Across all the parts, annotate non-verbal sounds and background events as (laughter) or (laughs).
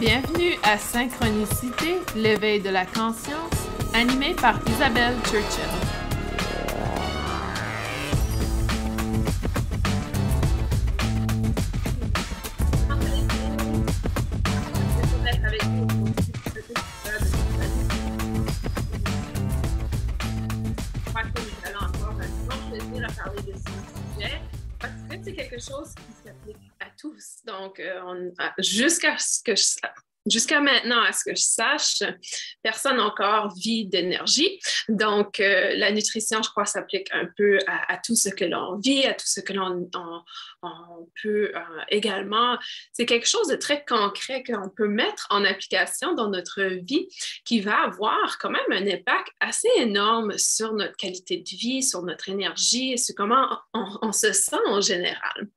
Bienvenue à Synchronicité, l'éveil de la conscience, animé par Isabelle Churchill. c'est quelque chose qui s'applique à tous. Donc, euh, jusqu'à ce que je, Jusqu'à maintenant, à ce que je sache, personne encore vit d'énergie. Donc, euh, la nutrition, je crois, s'applique un peu à, tout ce que l'on vit, à tout ce que l'on peut euh, également. C'est quelque chose de très concret qu'on peut mettre en application dans notre vie qui va avoir quand même un impact assez énorme sur notre qualité de vie, sur notre énergie sur comment on, se sent en général.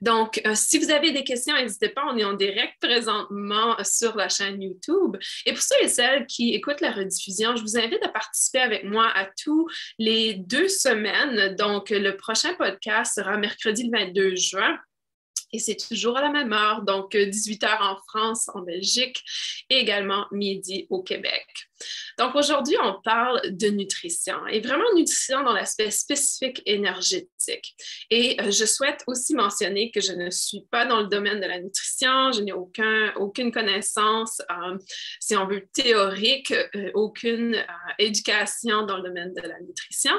Donc, euh, si vous avez des questions, n'hésitez pas, on est en direct présentement sur la chaîne YouTube. Et pour ceux et celles qui écoutent la rediffusion, je vous invite à participer avec moi à tous les deux semaines. Donc, le prochain podcast sera mercredi le 22 juin. Et c'est toujours à la même heure, donc 18 h en France, en Belgique, et également midi au Québec. Donc aujourd'hui, on parle de nutrition et vraiment nutrition dans l'aspect spécifique énergétique. Et euh, je souhaite aussi mentionner que je ne suis pas dans le domaine de la nutrition, je n'ai aucun, aucune connaissance, euh, si on veut, théorique, euh, aucune éducation dans le domaine de la nutrition.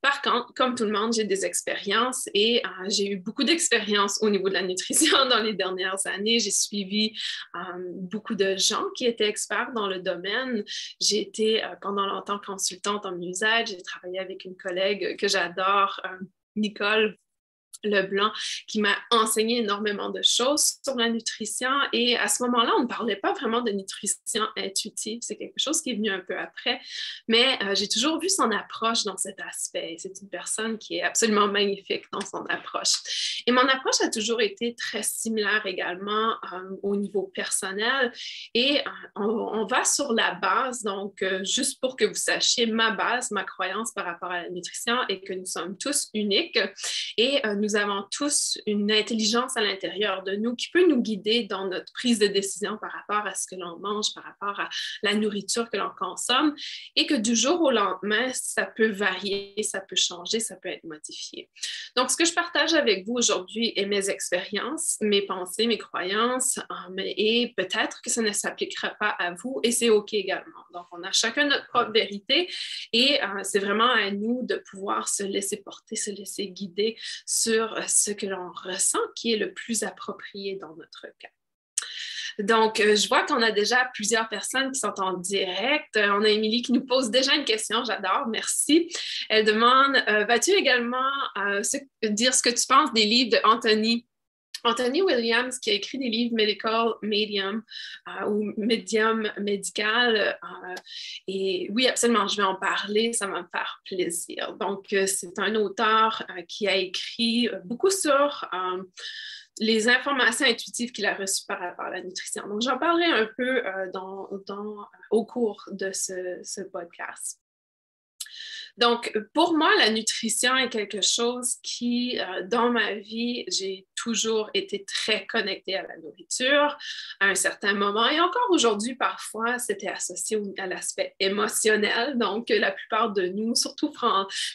Par contre, comme tout le monde, j'ai des expériences et j'ai eu beaucoup d'expériences au niveau de la nutrition (laughs) dans les dernières années. J'ai suivi beaucoup de gens qui étaient experts dans le domaine. J'ai été euh, pendant longtemps consultante en musette. J'ai travaillé avec une collègue que j'adore, euh, Nicole Leblanc, qui m'a enseigné énormément de choses sur la nutrition. Et à ce moment-là, on ne parlait pas vraiment de nutrition intuitive. C'est quelque chose qui est venu un peu après. Mais euh, j'ai toujours vu son approche dans cet aspect. C'est une personne qui est absolument magnifique dans son approche. Et mon approche a toujours été très similaire également euh, au niveau personnel. Et euh, on, va sur la base, donc juste pour que vous sachiez ma base, ma croyance par rapport à la nutrition est que nous sommes tous uniques et nous nous avons tous une intelligence à l'intérieur de nous qui peut nous guider dans notre prise de décision par rapport à ce que l'on mange, par rapport à la nourriture que l'on consomme, et que du jour au lendemain, ça peut varier, ça peut changer, ça peut être modifié. Donc, ce que je partage avec vous aujourd'hui est mes expériences, mes pensées, mes croyances, euh, et peut-être que ça ne s'appliquera pas à vous, et c'est OK également. Donc, on a chacun notre propre vérité, et euh, c'est vraiment à nous de pouvoir se laisser porter, se laisser guider sur euh, ce que l'on ressent qui est le plus approprié dans notre cas. Donc, euh, je vois qu'on a déjà plusieurs personnes qui sont en direct. Euh, on a Émilie qui nous pose déjà une question, j'adore, merci. Elle demande, vas-tu également dire ce que tu penses des livres de Anthony Williams, qui a écrit des livres Medical Medium ou Medium Médical. et oui, absolument, je vais en parler, ça va me faire plaisir. Donc, c'est un auteur qui a écrit beaucoup sur les informations intuitives qu'il a reçues par rapport à la nutrition. Donc, j'en parlerai un peu au cours de ce podcast. Donc, pour moi, la nutrition est quelque chose qui, dans ma vie, j'ai toujours été très connectée à la nourriture à un certain moment. Et encore aujourd'hui, parfois, c'était associé à l'aspect émotionnel. Donc, la plupart de nous, surtout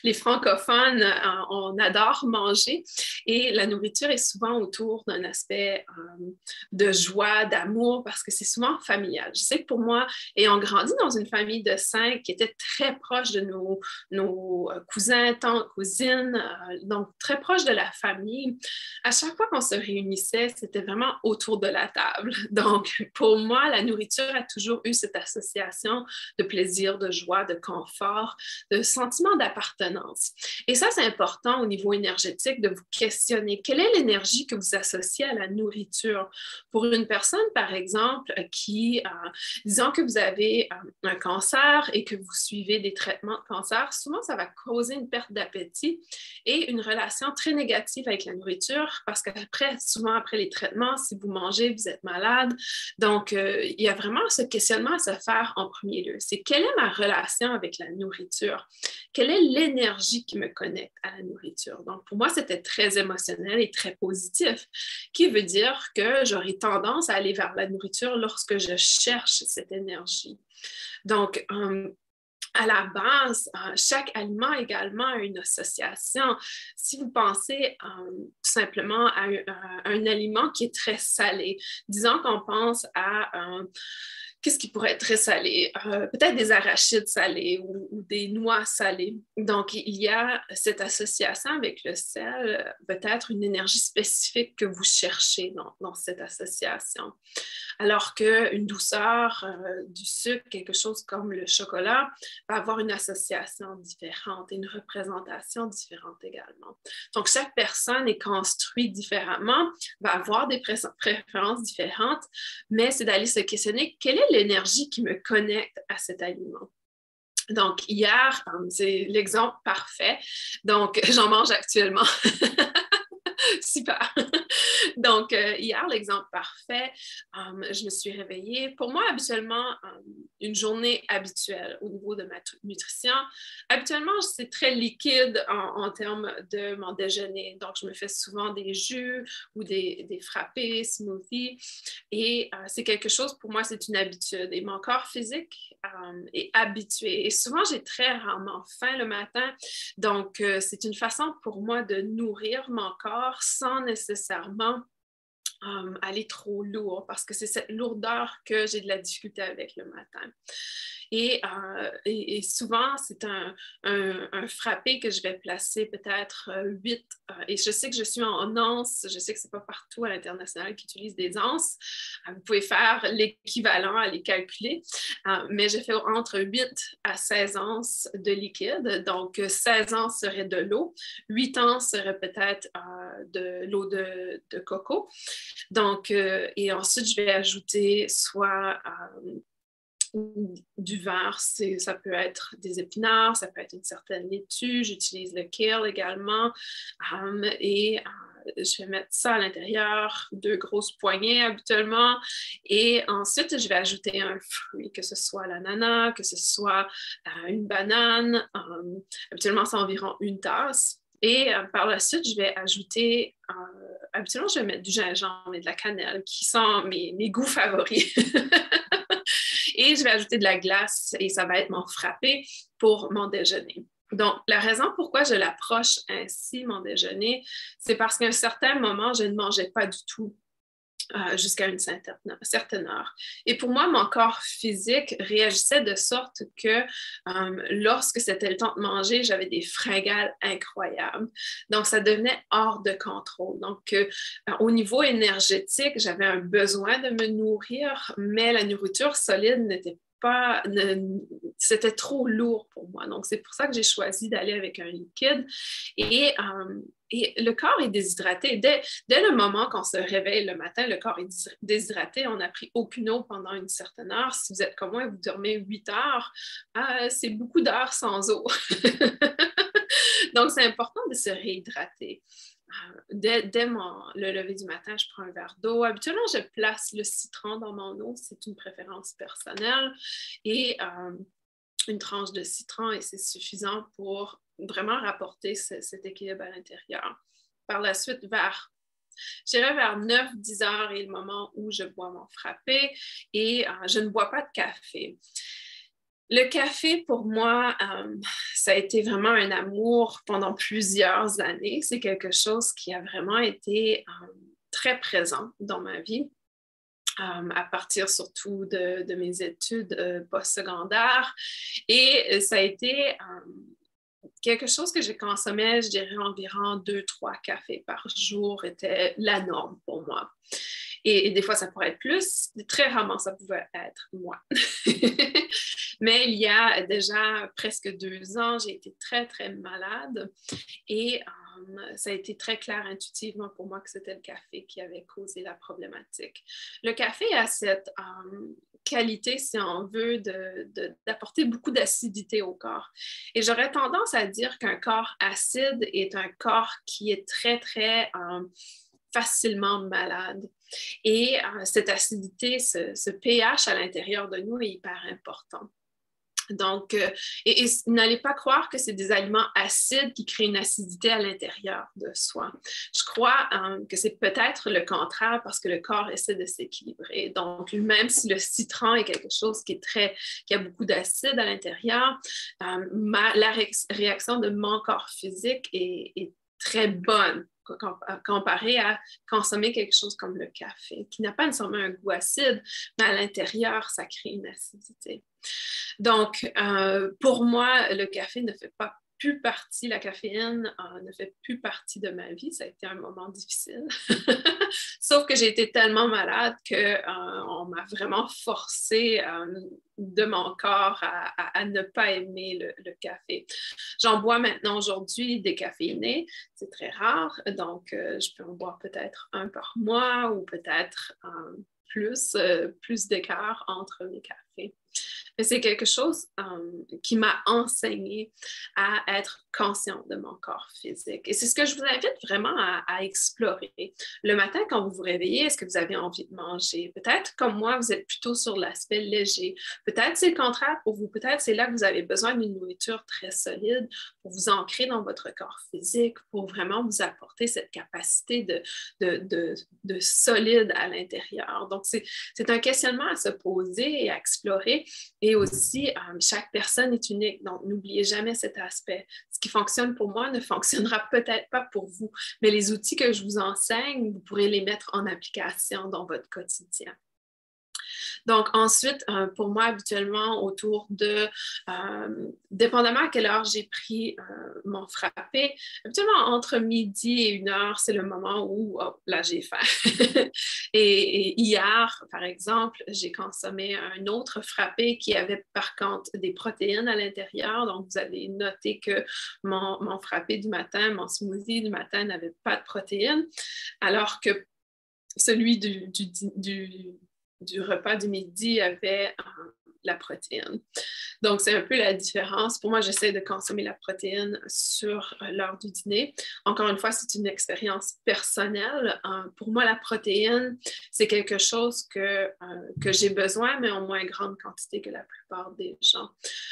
les francophones, euh, on adore manger. Et la nourriture est souvent autour d'un aspect euh, de joie, d'amour, parce que c'est souvent familial. Je sais que pour moi, ayant grandi dans une famille de cinq qui était très proche de nos, nos euh, cousins, tantes, cousines, donc très proche de la famille, à chaque fois qu'on se réunissait, c'était vraiment autour de la table. (laughs) Donc, pour moi, la nourriture a toujours eu cette association de plaisir, de joie, de confort, de sentiment d'appartenance. Et ça, c'est important au niveau énergétique de vous questionner quelle est l'énergie que vous associez à la nourriture? Pour une personne, par exemple, qui, euh, disons que vous avez euh, un cancer et que vous suivez des traitements de cancer, souvent, ça va causer une perte d'appétit et une relation très négative avec la nourriture parce qu'après, souvent après les traitements, si vous mangez, vous êtes malade. Donc, euh, il y a vraiment ce questionnement à se faire en premier lieu. C'est quelle est ma relation avec la nourriture? Quelle est l'énergie qui me connecte à la nourriture? Donc, pour moi, c'était très émotionnel et très positif, qui veut dire que j'aurais tendance à aller vers la nourriture lorsque je cherche cette énergie. Donc, euh, à la base, euh, chaque aliment également a une association. Si vous pensez euh, simplement à un, aliment qui est très salé, disons qu'on pense à qu'est-ce qui pourrait être très salé? Euh, peut-être des arachides salés ou, des noix salées. Donc, il y a cette association avec le sel, peut-être une énergie spécifique que vous cherchez dans, cette association. Alors qu'une douceur euh, du sucre, quelque chose comme le chocolat, va avoir une association différente et une représentation différente également. Donc, chaque personne est construite différemment, va avoir des préférences différentes, mais c'est d'aller se questionner quelle est l'énergie qui me connecte à cet aliment? Donc, hier, c'est l'exemple parfait. Donc, (laughs) j'en mange actuellement. (laughs) Super. (laughs) Donc, euh, hier, l'exemple parfait, um, je me suis réveillée. Pour moi, habituellement, um, une journée habituelle au niveau de ma nutrition, habituellement, c'est très liquide en, termes de mon déjeuner. Donc, je me fais souvent des jus ou des, des frappés, smoothies. Et euh, c'est quelque chose, pour moi, c'est une habitude. Et mon corps physique est habitué. Et souvent, j'ai très rarement faim le matin. Donc, euh, c'est une façon pour moi de nourrir mon corps sans nécessairement um, aller trop lourd parce que c'est cette lourdeur que j'ai de la difficulté avec le matin. Euh, et, souvent, c'est un, frappé que je vais placer peut-être 8. Euh, euh, et je sais que je suis en once, je sais que ce n'est pas partout à l'international qui utilise des onces. vous pouvez faire l'équivalent à les calculer, mais je fais entre 8 à 16 onces de liquide. Donc, 16 onces serait de l'eau, 8 onces serait peut-être de l'eau de, de, coco. Donc, et ensuite, je vais ajouter soit du verre, ça peut être des épinards, ça peut être une certaine laitue. J'utilise le kale également. Um, et euh, je vais mettre ça à l'intérieur, deux grosses poignées habituellement. Et ensuite, je vais ajouter un fruit, que ce soit l'ananas, que ce soit euh, une banane. Um, habituellement, c'est environ une tasse. Et euh, par la suite, je vais ajouter, habituellement, je vais mettre du gingembre et de la cannelle, qui sont mes, mes goûts favoris. (laughs) Et je vais ajouter de la glace et ça va être mon frappé pour mon déjeuner. Donc, la raison pourquoi je l'approche ainsi, mon déjeuner, c'est parce qu'à un certain moment, je ne mangeais pas du tout euh, jusqu'à une certaine heure. Et pour moi, mon corps physique réagissait de sorte que euh, lorsque c'était le temps de manger, j'avais des fringales incroyables. Donc, ça devenait hors de contrôle. Donc, euh, au niveau énergétique, j'avais un besoin de me nourrir, mais la nourriture solide n'était c'était trop lourd pour moi. Donc, c'est pour ça que j'ai choisi d'aller avec un liquide. Et, euh, et, le corps est déshydraté. Dès, dès le moment qu'on se réveille le matin, le corps est déshydraté. On n'a pris aucune eau pendant une certaine heure. Si vous êtes comme moi et vous dormez 8 heures, euh, c'est beaucoup d'heures sans eau. (laughs) Donc, c'est important de se réhydrater. Dès, le lever du matin, je prends un verre d'eau. Habituellement, je place le citron dans mon eau. C'est une préférence personnelle. Et euh, une tranche de citron, et c'est suffisant pour vraiment rapporter cet équilibre à l'intérieur. Par la suite, vers J'irai vers 9-10 heures et le moment où je bois mon frappé et euh, je ne bois pas de café. Le café, pour moi, euh, ça a été vraiment un amour pendant plusieurs années. C'est quelque chose qui a vraiment été euh, très présent dans ma vie. Euh, à partir surtout de, de mes études postsecondaires. Et ça a été quelque chose que j'ai consommé, je dirais environ deux, trois cafés par jour était la norme pour moi. Et, des fois, ça pourrait être plus. Très rarement, ça pouvait être moins. (laughs) Mais il y a déjà presque deux ans, j'ai été très, très malade et euh, ça a été très clair intuitivement pour moi que c'était le café qui avait causé la problématique. Le café a cette euh, qualité, si on veut, d'apporter beaucoup d'acidité au corps. Et j'aurais tendance à dire qu'un corps acide est un corps qui est très, très euh, facilement malade. Et cette acidité, ce, pH à l'intérieur de nous est hyper important. Donc, euh, n'allez pas croire que c'est des aliments acides qui créent une acidité à l'intérieur de soi. Je crois euh, que c'est peut-être le contraire parce que le corps essaie de s'équilibrer. Donc, même si le citron est quelque chose qui a beaucoup d'acide à l'intérieur, euh, la réaction de mon corps physique est très bonne comparé à consommer quelque chose comme le café, qui n'a pas nécessairement un goût acide, mais à l'intérieur, ça crée une acidité. Donc, euh, pour moi, le café ne fait pas plus partie, la caféine euh, ne fait plus partie de ma vie. Ça a été un moment difficile. (laughs) Sauf que j'ai été tellement malade qu'on euh, m'a vraiment forcé euh, de mon corps à, ne pas aimer le, café. J'en bois maintenant aujourd'hui décaféiné. C'est très rare. Donc, je peux en boire peut-être un par mois ou peut-être plus, plus d'écart entre mes cafés c'est quelque chose euh, qui m'a enseigné à être conscient de mon corps physique. Et c'est ce que je vous invite vraiment à, explorer. Le matin, quand vous vous réveillez, est-ce que vous avez envie de manger? Peut-être, comme moi, vous êtes plutôt sur l'aspect léger. Peut-être c'est le contraire pour vous. Peut-être c'est là que vous avez besoin d'une nourriture très solide pour vous ancrer dans votre corps physique, pour vraiment vous apporter cette capacité de, de, de solide à l'intérieur. Donc, c'est un questionnement à se poser et à explorer. Aussi, euh, chaque personne est unique, donc n'oubliez jamais cet aspect. Ce qui fonctionne pour moi ne fonctionnera peut-être pas pour vous, mais les outils que je vous enseigne, vous pourrez les mettre en application dans votre quotidien. Donc, ensuite, euh, pour moi, habituellement, autour de, euh, dépendamment à quelle heure j'ai pris euh, mon frappé, habituellement entre midi et une heure, c'est le moment où, oh, là, j'ai faim. (laughs) et, hier, par exemple, j'ai consommé un autre frappé qui avait par contre des protéines à l'intérieur. Donc, vous allez noter que mon, mon frappé du matin, mon smoothie du matin n'avait pas de protéines, alors que celui du, repas du midi avait euh, la protéine. Donc, c'est un peu la différence. Pour moi, j'essaie de consommer la protéine sur euh, l'heure du dîner. Encore une fois, c'est une expérience personnelle. Euh, pour moi, la protéine, c'est quelque chose que, que j'ai besoin, mais en moins grande quantité que la plupart des gens.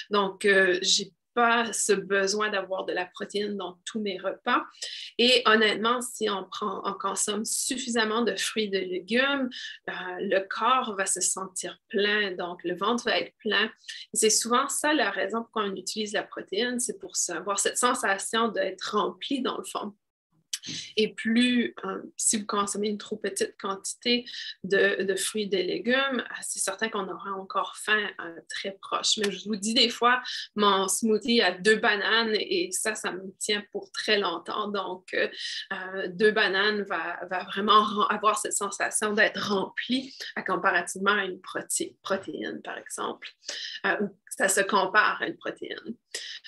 Donc, j'ai pas ce besoin d'avoir de la protéine dans tous mes repas. Et honnêtement, si on, prend, on consomme suffisamment de fruits et de légumes, euh, le corps va se sentir plein, donc le ventre va être plein. C'est souvent ça la raison pourquoi on utilise la protéine, c'est pour avoir cette sensation d'être rempli dans le fond. Et plus, euh, si vous consommez une trop petite quantité de, fruits et de légumes, euh, c'est certain qu'on aura encore faim euh, très proche. Mais je vous dis des fois, mon smoothie a deux bananes et ça, ça me tient pour très longtemps. Donc, deux bananes va, vraiment avoir cette sensation d'être rempli comparativement à une protéine, par exemple, ça se compare à une protéine.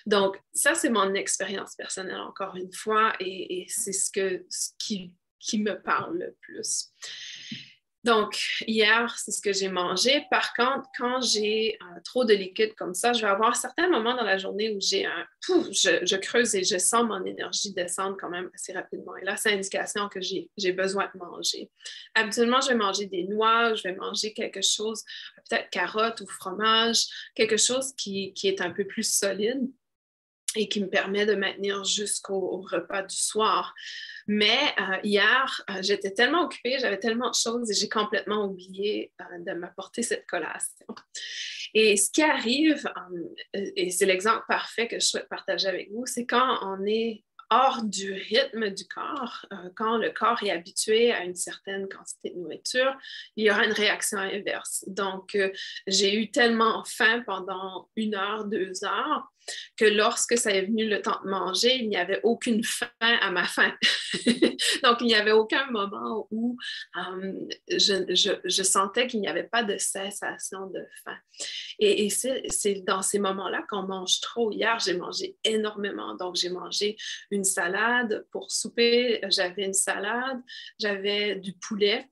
Donc, ça, c'est mon expérience personnelle, encore une fois, et, c'est ce, que, ce qui, qui, me parle le plus. Donc, hier, c'est ce que j'ai mangé. Par contre, quand j'ai euh, trop de liquide comme ça, je vais avoir certains moments dans la journée où j'ai un pouf, je, creuse et je sens mon énergie descendre quand même assez rapidement. Et là, c'est indication que j'ai besoin de manger. Habituellement, je vais manger des noix, je vais manger quelque chose, peut-être carottes ou fromage, quelque chose qui est un peu plus solide et qui me permet de maintenir jusqu'au repas du soir. Mais euh, hier, euh, j'étais tellement occupée, j'avais tellement de choses et j'ai complètement oublié euh, de m'apporter cette collation. Et ce qui arrive, et c'est l'exemple parfait que je souhaite partager avec vous, c'est quand on est hors du rythme du corps, quand le corps est habitué à une certaine quantité de nourriture, il y aura une réaction inverse. Donc, j'ai eu tellement faim pendant une heure, deux heures que lorsque ça est venu le temps de manger, il n'y avait aucune fin à ma faim. (laughs) Donc, il n'y avait aucun moment où euh, je, sentais qu'il n'y avait pas de cessation de faim. Et, c'est dans ces moments-là qu'on mange trop. Hier, j'ai mangé énormément. Donc, j'ai mangé une salade pour souper. J'avais une salade, j'avais du poulet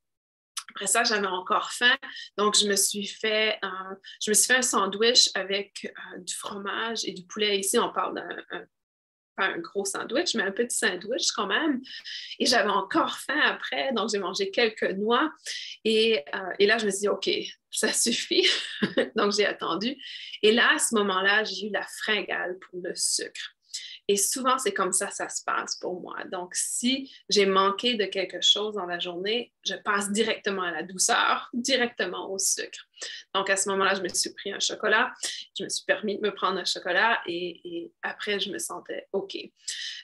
Après ça, j'avais encore faim, donc je me suis fait, un, je me suis fait un sandwich avec euh, du fromage et du poulet. Ici, on parle d'un pas un gros sandwich, mais un petit sandwich quand même. Et j'avais encore faim après, donc j'ai mangé quelques noix. Et, euh, et, là, je me suis dit, OK, ça (laughs) suffit. donc j'ai attendu. Et là, à ce moment-là, j'ai eu la fringale pour le sucre. Et souvent, c'est comme ça ça se passe pour moi. Donc, si j'ai manqué de quelque chose dans la journée, je passe directement à la douceur, (laughs) directement au sucre. Donc, à ce moment-là, je me suis pris un chocolat. Je me suis permis de me prendre un chocolat et, et après, je me sentais OK.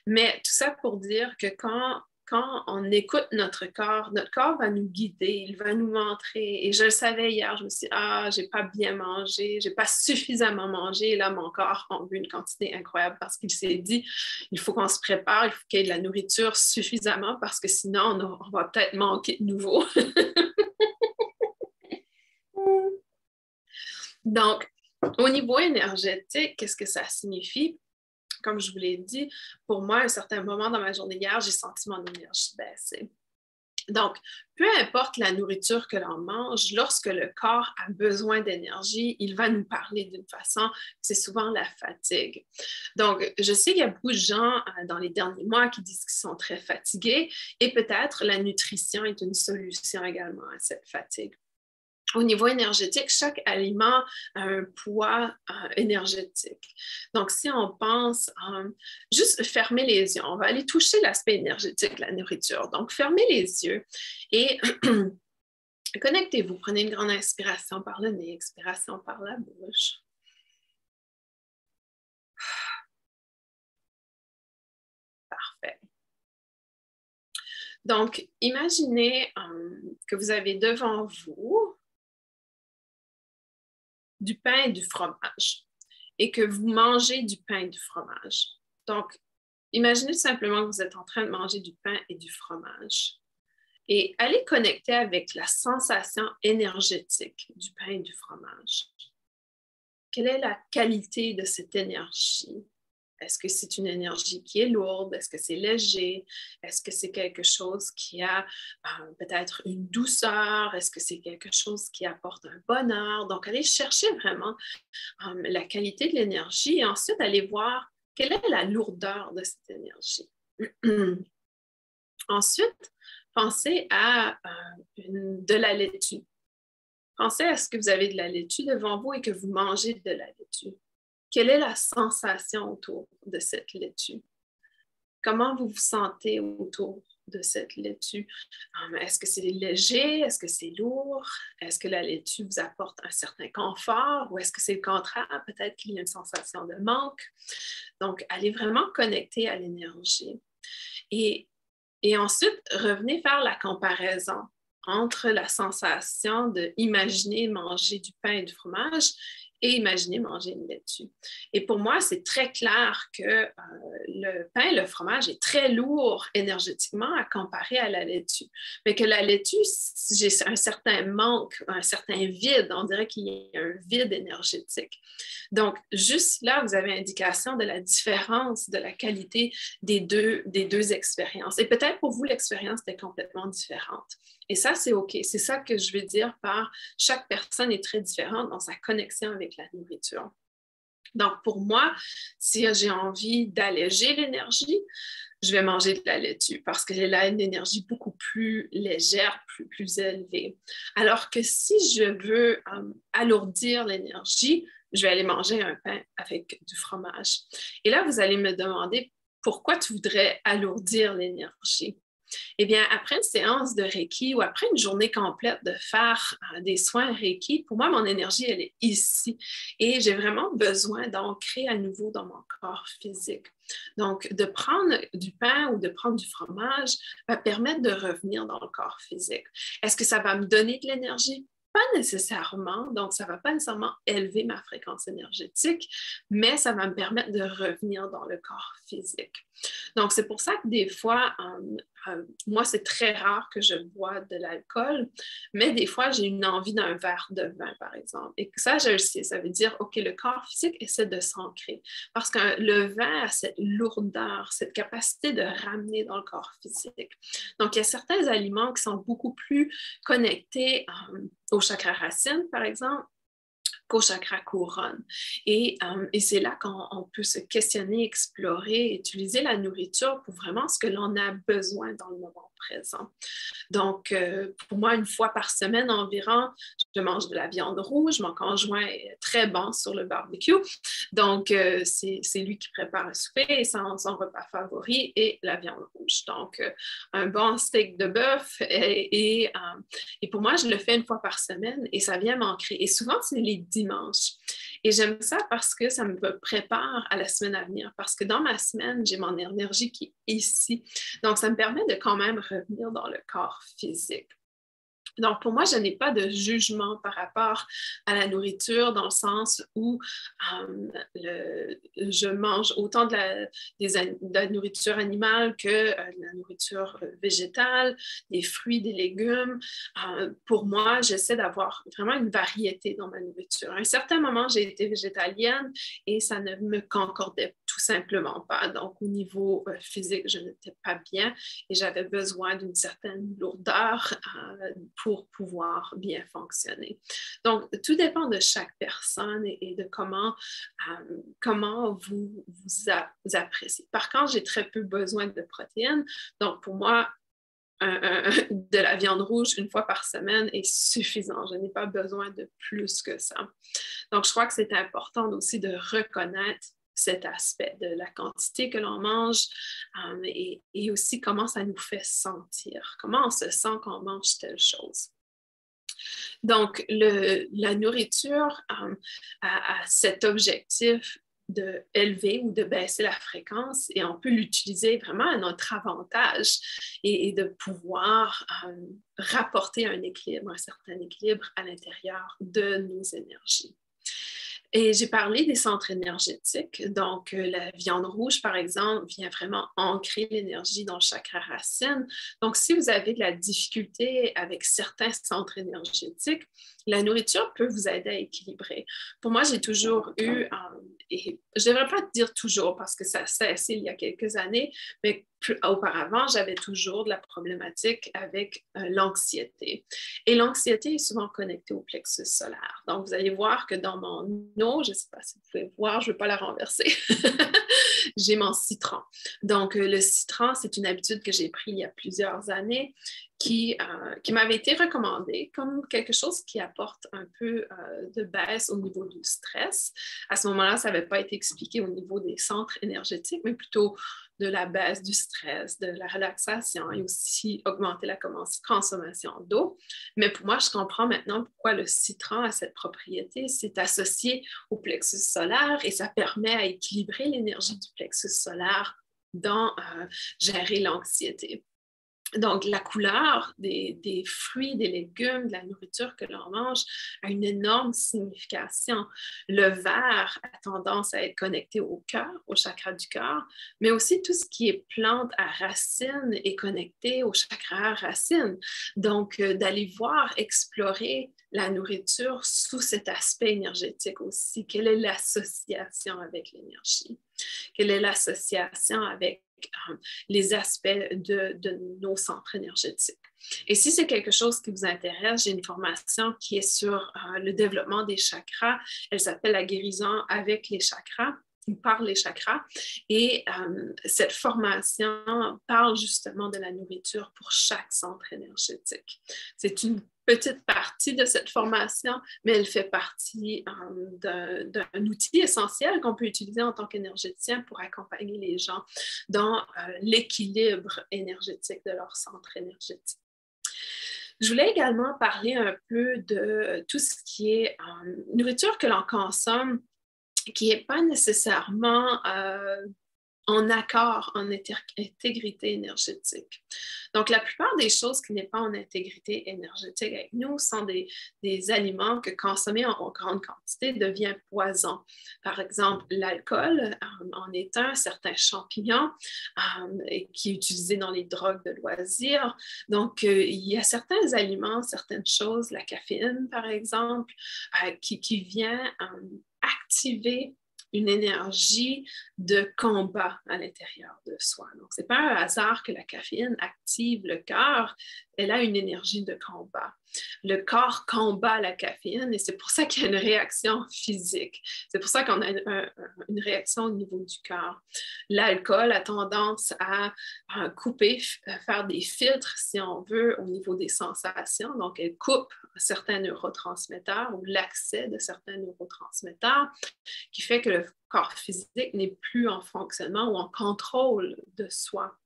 Mais tout ça pour dire que quand quand on écoute notre corps, notre corps va nous guider, il va nous montrer. Et je le savais hier, je me suis dit, ah, j'ai pas bien mangé, j'ai pas suffisamment mangé. Et là, mon corps a vu une quantité incroyable parce qu'il s'est dit, il faut qu'on se prépare, il faut qu'il y ait de la nourriture suffisamment parce que sinon, on, va peut-être manquer de nouveau. (laughs) Donc, au niveau énergétique, qu'est-ce que ça signifie? Comme je vous l'ai dit, pour moi, à un certain moment dans ma journée hier, j'ai senti mon énergie baisser. Donc, peu importe la nourriture que l'on mange, lorsque le corps a besoin d'énergie, il va nous parler d'une façon, c'est souvent la fatigue. Donc, je sais qu'il y a beaucoup de gens euh, dans les derniers mois qui disent qu'ils sont très fatigués et peut-être la nutrition est une solution également à cette fatigue au niveau énergétique, chaque aliment a un poids euh, énergétique. Donc, si on pense euh, juste fermer les yeux, on va aller toucher l'aspect énergétique de la nourriture. Donc, fermez les yeux et (clears throat) connectez-vous. Prenez une grande inspiration par le nez, expiration par la bouche. Parfait. Donc, imaginez euh, que vous avez devant vous du pain et du fromage et que vous mangez du pain et du fromage. Donc, imaginez simplement que vous êtes en train de manger du pain et du fromage et allez connecter avec la sensation énergétique du pain et du fromage. Quelle est la qualité de cette énergie? Est-ce que c'est une énergie qui est lourde? Est-ce que c'est léger? Est-ce que c'est quelque chose qui a euh, peut-être une douceur? Est-ce que c'est quelque chose qui apporte un bonheur? Donc, allez chercher vraiment euh, la qualité de l'énergie et ensuite allez voir quelle est la lourdeur de cette énergie. (clears throat) ensuite, pensez à euh, de la laitue. Pensez à ce que vous avez de la laitue devant vous et que vous mangez de la laitue. Quelle est la sensation autour de cette laitue? Comment vous vous sentez autour de cette laitue? Hum, est-ce que c'est léger? Est-ce que c'est lourd? Est-ce que la laitue vous apporte un certain confort? Ou est-ce que c'est le contraire? Peut-être qu'il y a une sensation de manque. Donc, allez vraiment connecter à l'énergie. Et, et ensuite, revenez faire la comparaison entre la sensation de imaginer manger du pain et du fromage et imaginez manger une laitue. Et pour moi, c'est très clair que euh, le pain, le fromage est très lourd énergétiquement à comparer à la laitue. Mais que la laitue, j'ai un certain manque, un certain vide, on dirait qu'il y a un vide énergétique. Donc, juste là, vous avez indication de la différence de la qualité des deux, des deux expériences. Et peut-être pour vous, l'expérience était complètement différente. Et ça, c'est OK. C'est ça que je veux dire par chaque personne est très différente dans sa connexion avec la nourriture. Donc, pour moi, si j'ai envie d'alléger l'énergie, je vais manger de la laitue parce que j'ai là une énergie beaucoup plus légère, plus, plus élevée. Alors que si je veux euh, alourdir l'énergie, je vais aller manger un pain avec du fromage. Et là, vous allez me demander pourquoi tu voudrais alourdir l'énergie? Eh bien, après une séance de Reiki ou après une journée complète de faire euh, des soins Reiki, pour moi, mon énergie, elle est ici. Et j'ai vraiment besoin d'ancrer à nouveau dans mon corps physique. Donc, de prendre du pain ou de prendre du fromage va permettre de revenir dans le corps physique. Est-ce que ça va me donner de l'énergie? Pas nécessairement, donc ça ne va pas nécessairement élever ma fréquence énergétique, mais ça va me permettre de revenir dans le corps physique. Donc, c'est pour ça que des fois, euh, moi, c'est très rare que je bois de l'alcool, mais des fois, j'ai une envie d'un verre de vin, par exemple. Et ça, je le ça veut dire, OK, le corps physique essaie de s'ancrer parce que le vin a cette lourdeur, cette capacité de ramener dans le corps physique. Donc, il y a certains aliments qui sont beaucoup plus connectés euh, au chakra racine, par exemple, qu'au chakra couronne. Et, euh, et c'est là qu'on peut se questionner, explorer, utiliser la nourriture pour vraiment ce que l'on a besoin dans le moment présent. Donc, euh, pour moi, une fois par semaine environ, je mange de la viande rouge. Mon conjoint est très bon sur le barbecue. Donc, euh, c'est lui qui prépare le souper et son, repas favori est la viande rouge. Donc, euh, un bon steak de bœuf. Et, et, pour moi, je le fais une fois par semaine et ça vient m'ancrer. Et souvent, c'est les dimanches. Et j'aime ça parce que ça me prépare à la semaine à venir. Parce que dans ma semaine, j'ai mon énergie qui est ici. Donc, ça me permet de quand même revenir dans le corps physique. Donc, pour moi, je n'ai pas de jugement par rapport à la nourriture dans le sens où euh, je mange autant de la, nourriture animale que euh, de la nourriture euh, végétale, des fruits, des légumes. pour moi, j'essaie d'avoir vraiment une variété dans ma nourriture. À un certain moment, j'ai été végétalienne et ça ne me concordait tout simplement pas. Donc, au niveau physique, je n'étais pas bien et j'avais besoin d'une certaine lourdeur pour pouvoir bien fonctionner. Donc, tout dépend de chaque personne et, de comment, euh, comment vous, vous, appréciez. Par contre, j'ai très peu besoin de protéines. Donc, pour moi, de la viande rouge une fois par semaine est suffisant. Je n'ai pas besoin de plus que ça. Donc, je crois que c'est important aussi de reconnaître cet aspect de la quantité que l'on mange euh, et, aussi comment ça nous fait sentir, comment on se sent quand on mange telle chose. Donc, la nourriture euh, a, cet objectif de élever ou de baisser la fréquence et on peut l'utiliser vraiment à notre avantage et, de pouvoir euh, rapporter un équilibre, un certain équilibre à l'intérieur de nos énergies. Et j'ai parlé des centres énergétiques. Donc, euh, la viande rouge, par exemple, vient vraiment ancrer l'énergie dans le chakra racine. Donc, si vous avez de la difficulté avec certains centres énergétiques, la nourriture peut vous aider à équilibrer. Pour moi, j'ai toujours eu, euh, et je ne devrais pas dire toujours parce que ça a cessé il y a quelques années, mais auparavant, j'avais toujours de la problématique avec euh, l'anxiété. Et l'anxiété est souvent connectée au plexus solaire. Donc, vous allez voir que dans mon eau, je ne sais pas si vous pouvez voir, je ne veux pas la renverser, (laughs) j'ai mon citron. Donc, euh, le citron, c'est une habitude que j'ai prise il y a plusieurs années qui, euh, qui m'avait été recommandé comme quelque chose qui apporte un peu de baisse au niveau du stress. À ce moment-là, ça n'avait pas été expliqué au niveau des centres énergétiques, mais plutôt de la baisse du stress, de la relaxation et aussi augmenter la consommation d'eau. Mais pour moi, je comprends maintenant pourquoi le citron a cette propriété. C'est associé au plexus solaire et ça permet à équilibrer l'énergie du plexus solaire dans euh, gérer l'anxiété. Donc, la couleur des, fruits, des légumes, de la nourriture que l'on mange a une énorme signification. Le vert a tendance à être connecté au cœur, au chakra du cœur, mais aussi tout ce qui est plante à racines est connecté au chakra racine. Donc, euh, d'aller voir, explorer la nourriture sous cet aspect énergétique aussi. Quelle est l'association avec l'énergie? Quelle est l'association avec les aspects de, nos centres énergétiques. Et si c'est quelque chose qui vous intéresse, j'ai une formation qui est sur euh, le développement des chakras. Elle s'appelle la guérison avec les chakras ou par les chakras. Et euh, cette formation parle justement de la nourriture pour chaque centre énergétique. C'est une petite partie de cette formation, mais elle fait partie euh, d'un outil essentiel qu'on peut utiliser en tant qu'énergéticien pour accompagner les gens dans euh, l'équilibre énergétique de leur centre énergétique. Je voulais également parler un peu de tout ce qui est euh, nourriture que l'on consomme qui n'est pas nécessairement en accord, en intégrité énergétique. Donc, la plupart des choses qui n'est pas en intégrité énergétique avec nous sont des, aliments que consommer en, grande quantité devient poison. Par exemple, l'alcool euh, en est un, certains champignons euh, qui est utilisé dans les drogues de loisirs. Donc, euh, il y a certains aliments, certaines choses, la caféine, par exemple, qui, qui vient activer une énergie de combat à l'intérieur de soi. Donc, ce n'est pas un hasard que la caféine active le cœur, elle a une énergie de combat. Le corps combat la caféine et c'est pour ça qu'il y a une réaction physique. C'est pour ça qu'on a une, réaction au niveau du cœur. L'alcool a tendance à, couper, faire des filtres, si on veut, au niveau des sensations. Donc, elle coupe certains neurotransmetteurs ou l'accès de certains neurotransmetteurs qui fait que le corps physique n'est plus en fonctionnement ou en contrôle de soi.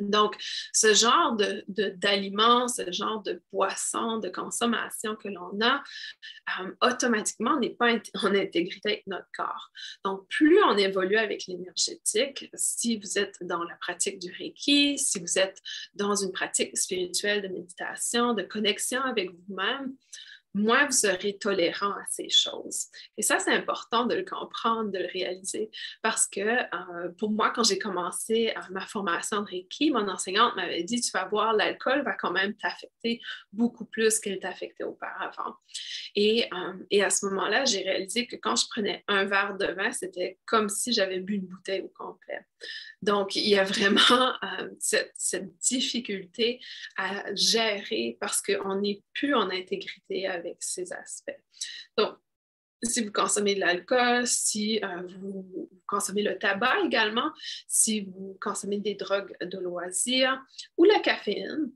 Donc, ce genre d'aliments, ce genre de boissons, de consommation que l'on a, euh, automatiquement, n'est pas en intégrité avec notre corps. Donc, plus on évolue avec l'énergétique, si vous êtes dans la pratique du Reiki, si vous êtes dans une pratique spirituelle de méditation, de connexion avec vous-même, moins vous serez tolérant à ces choses. Et ça, c'est important de le comprendre, de le réaliser, parce que euh, pour moi, quand j'ai commencé euh, ma formation de Reiki, mon enseignante m'avait dit, tu vas voir, l'alcool va quand même t'affecter beaucoup plus qu'elle t'affectait auparavant. Et, euh, et à ce moment-là, j'ai réalisé que quand je prenais un verre de vin, c'était comme si j'avais bu une bouteille au complet. Donc, il y a vraiment cette, cette, difficulté à gérer parce qu'on n'est plus en intégrité avec ces aspects. Donc, si vous consommez de l'alcool, si euh, vous, consommez le tabac également, si vous consommez des drogues de loisirs ou la caféine,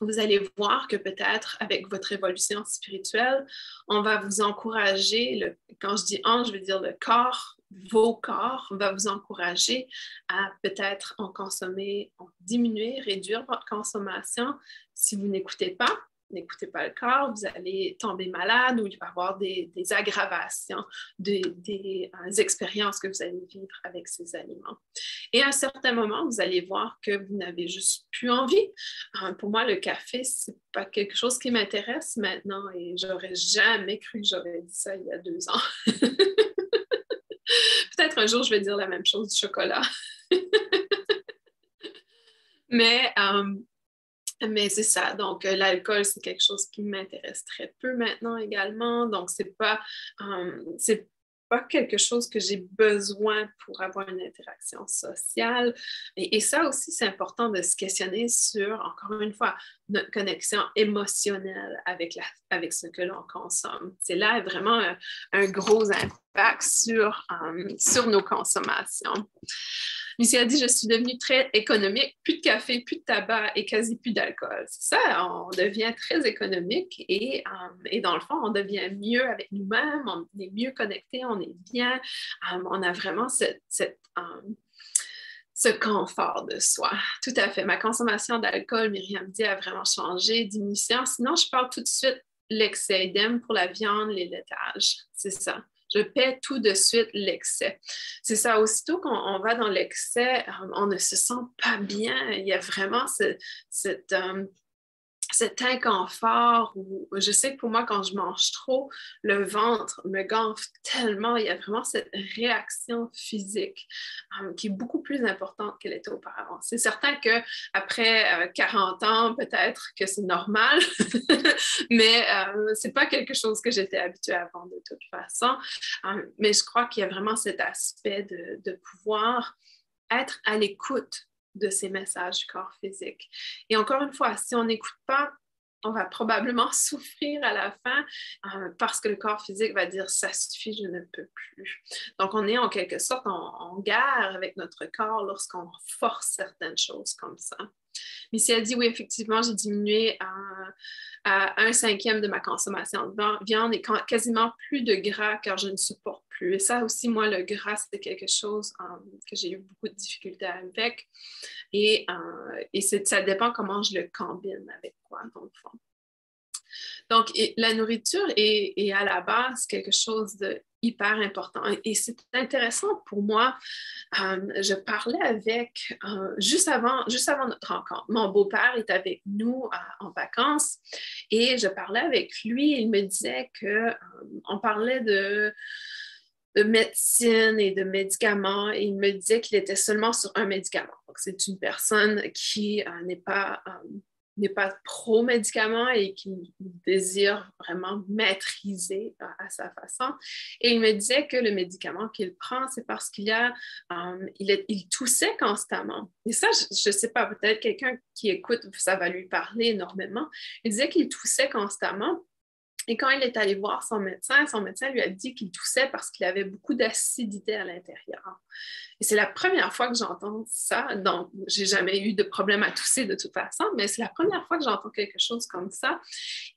vous allez voir que peut-être avec votre évolution spirituelle, on va vous encourager, le, quand je dis on, je veux dire le corps, vos corps, va vous encourager à peut-être en consommer, en diminuer, réduire votre consommation si vous n'écoutez pas n'écoutez pas le corps, vous allez tomber malade ou il va y avoir des, aggravations des, euh, expériences que vous allez vivre avec ces aliments. Et à un certain moment, vous allez voir que vous n'avez juste plus envie. Euh, pour moi, le café, c'est pas quelque chose qui m'intéresse maintenant et j'aurais jamais cru que j'aurais dit ça il y a deux ans. (laughs) Peut-être un jour, je vais dire la même chose du chocolat. (laughs) Mais euh, mais c'est ça. Donc, euh, l'alcool, c'est quelque chose qui m'intéresse très peu maintenant également. Donc, c'est pas, euh, pas quelque chose que j'ai besoin pour avoir une interaction sociale. Et, ça aussi, c'est important de se questionner sur, encore une fois, notre connexion émotionnelle avec, avec ce que l'on consomme. C'est là vraiment un, un, gros impact sur, euh, sur nos consommations. Lucie a dit Je suis devenue très économique, plus de café, plus de tabac et quasi plus d'alcool. C'est ça, on devient très économique et, euh, et, dans le fond, on devient mieux avec nous-mêmes, on est mieux connecté, on est bien, euh, on a vraiment euh, ce confort de soi. Tout à fait. Ma consommation d'alcool, Myriam dit, a vraiment changé, diminution. Sinon, je parle tout de suite l'excès, idem pour la viande, les laitages. C'est ça je paie tout de suite l'excès. C'est ça, aussitôt qu'on va dans l'excès, on ne se sent pas bien. Il y a vraiment cette, euh, cet inconfort où je sais que pour moi, quand je mange trop, le ventre me gonfle tellement. Il y a vraiment cette réaction physique euh, qui est beaucoup plus importante qu'elle était auparavant. C'est certain qu'après 40 euh, ans, peut-être que c'est normal, (laughs) mais euh, ce n'est pas quelque chose que j'étais habituée avant de toute façon. mais je crois qu'il y a vraiment cet aspect de pouvoir être à l'écoute de ces messages du corps physique. Et encore une fois, si on n'écoute pas, on va probablement (laughs) souffrir à la fin euh, parce que le corps physique va dire ça suffit, je ne peux plus. Donc, on est en quelque sorte en, en guerre avec notre corps lorsqu'on force certaines choses comme ça. Missy a dit oui, effectivement, j'ai diminué à, un cinquième de ma consommation de viande et quasiment plus de gras car je ne supporte plus. Et ça aussi, moi, le gras, c'est quelque chose euh, que j'ai eu beaucoup de difficultés avec. Et, euh, et ça dépend comment je le combine avec quoi, dans le fond. Donc, la nourriture est, à la base quelque chose hyper important. Et c'est intéressant pour moi. Euh, je parlais avec, euh, juste, avant, juste avant notre rencontre, mon beau-père est avec nous en vacances et je parlais avec lui. Il me disait qu'on parlait de de médecine et de médicaments et il me disait qu'il était seulement sur un médicament. Donc, c'est une personne qui n'est pas n'est pas pro-médicament et qui désire vraiment maîtriser euh, à, sa façon. Et il me disait que le médicament qu'il prend, c'est parce qu'il a, euh, il, il, toussait constamment. Et ça, je ne sais pas, peut-être quelqu'un qui écoute, ça va lui parler énormément. Il disait qu'il toussait constamment et quand il est allé voir son médecin, son médecin lui a dit qu'il toussait parce qu'il avait beaucoup d'acidité à l'intérieur. Et c'est la première fois que j'entends ça. Donc, j'ai jamais eu de problème à tousser de toute façon, mais c'est la première fois que j'entends quelque chose comme ça.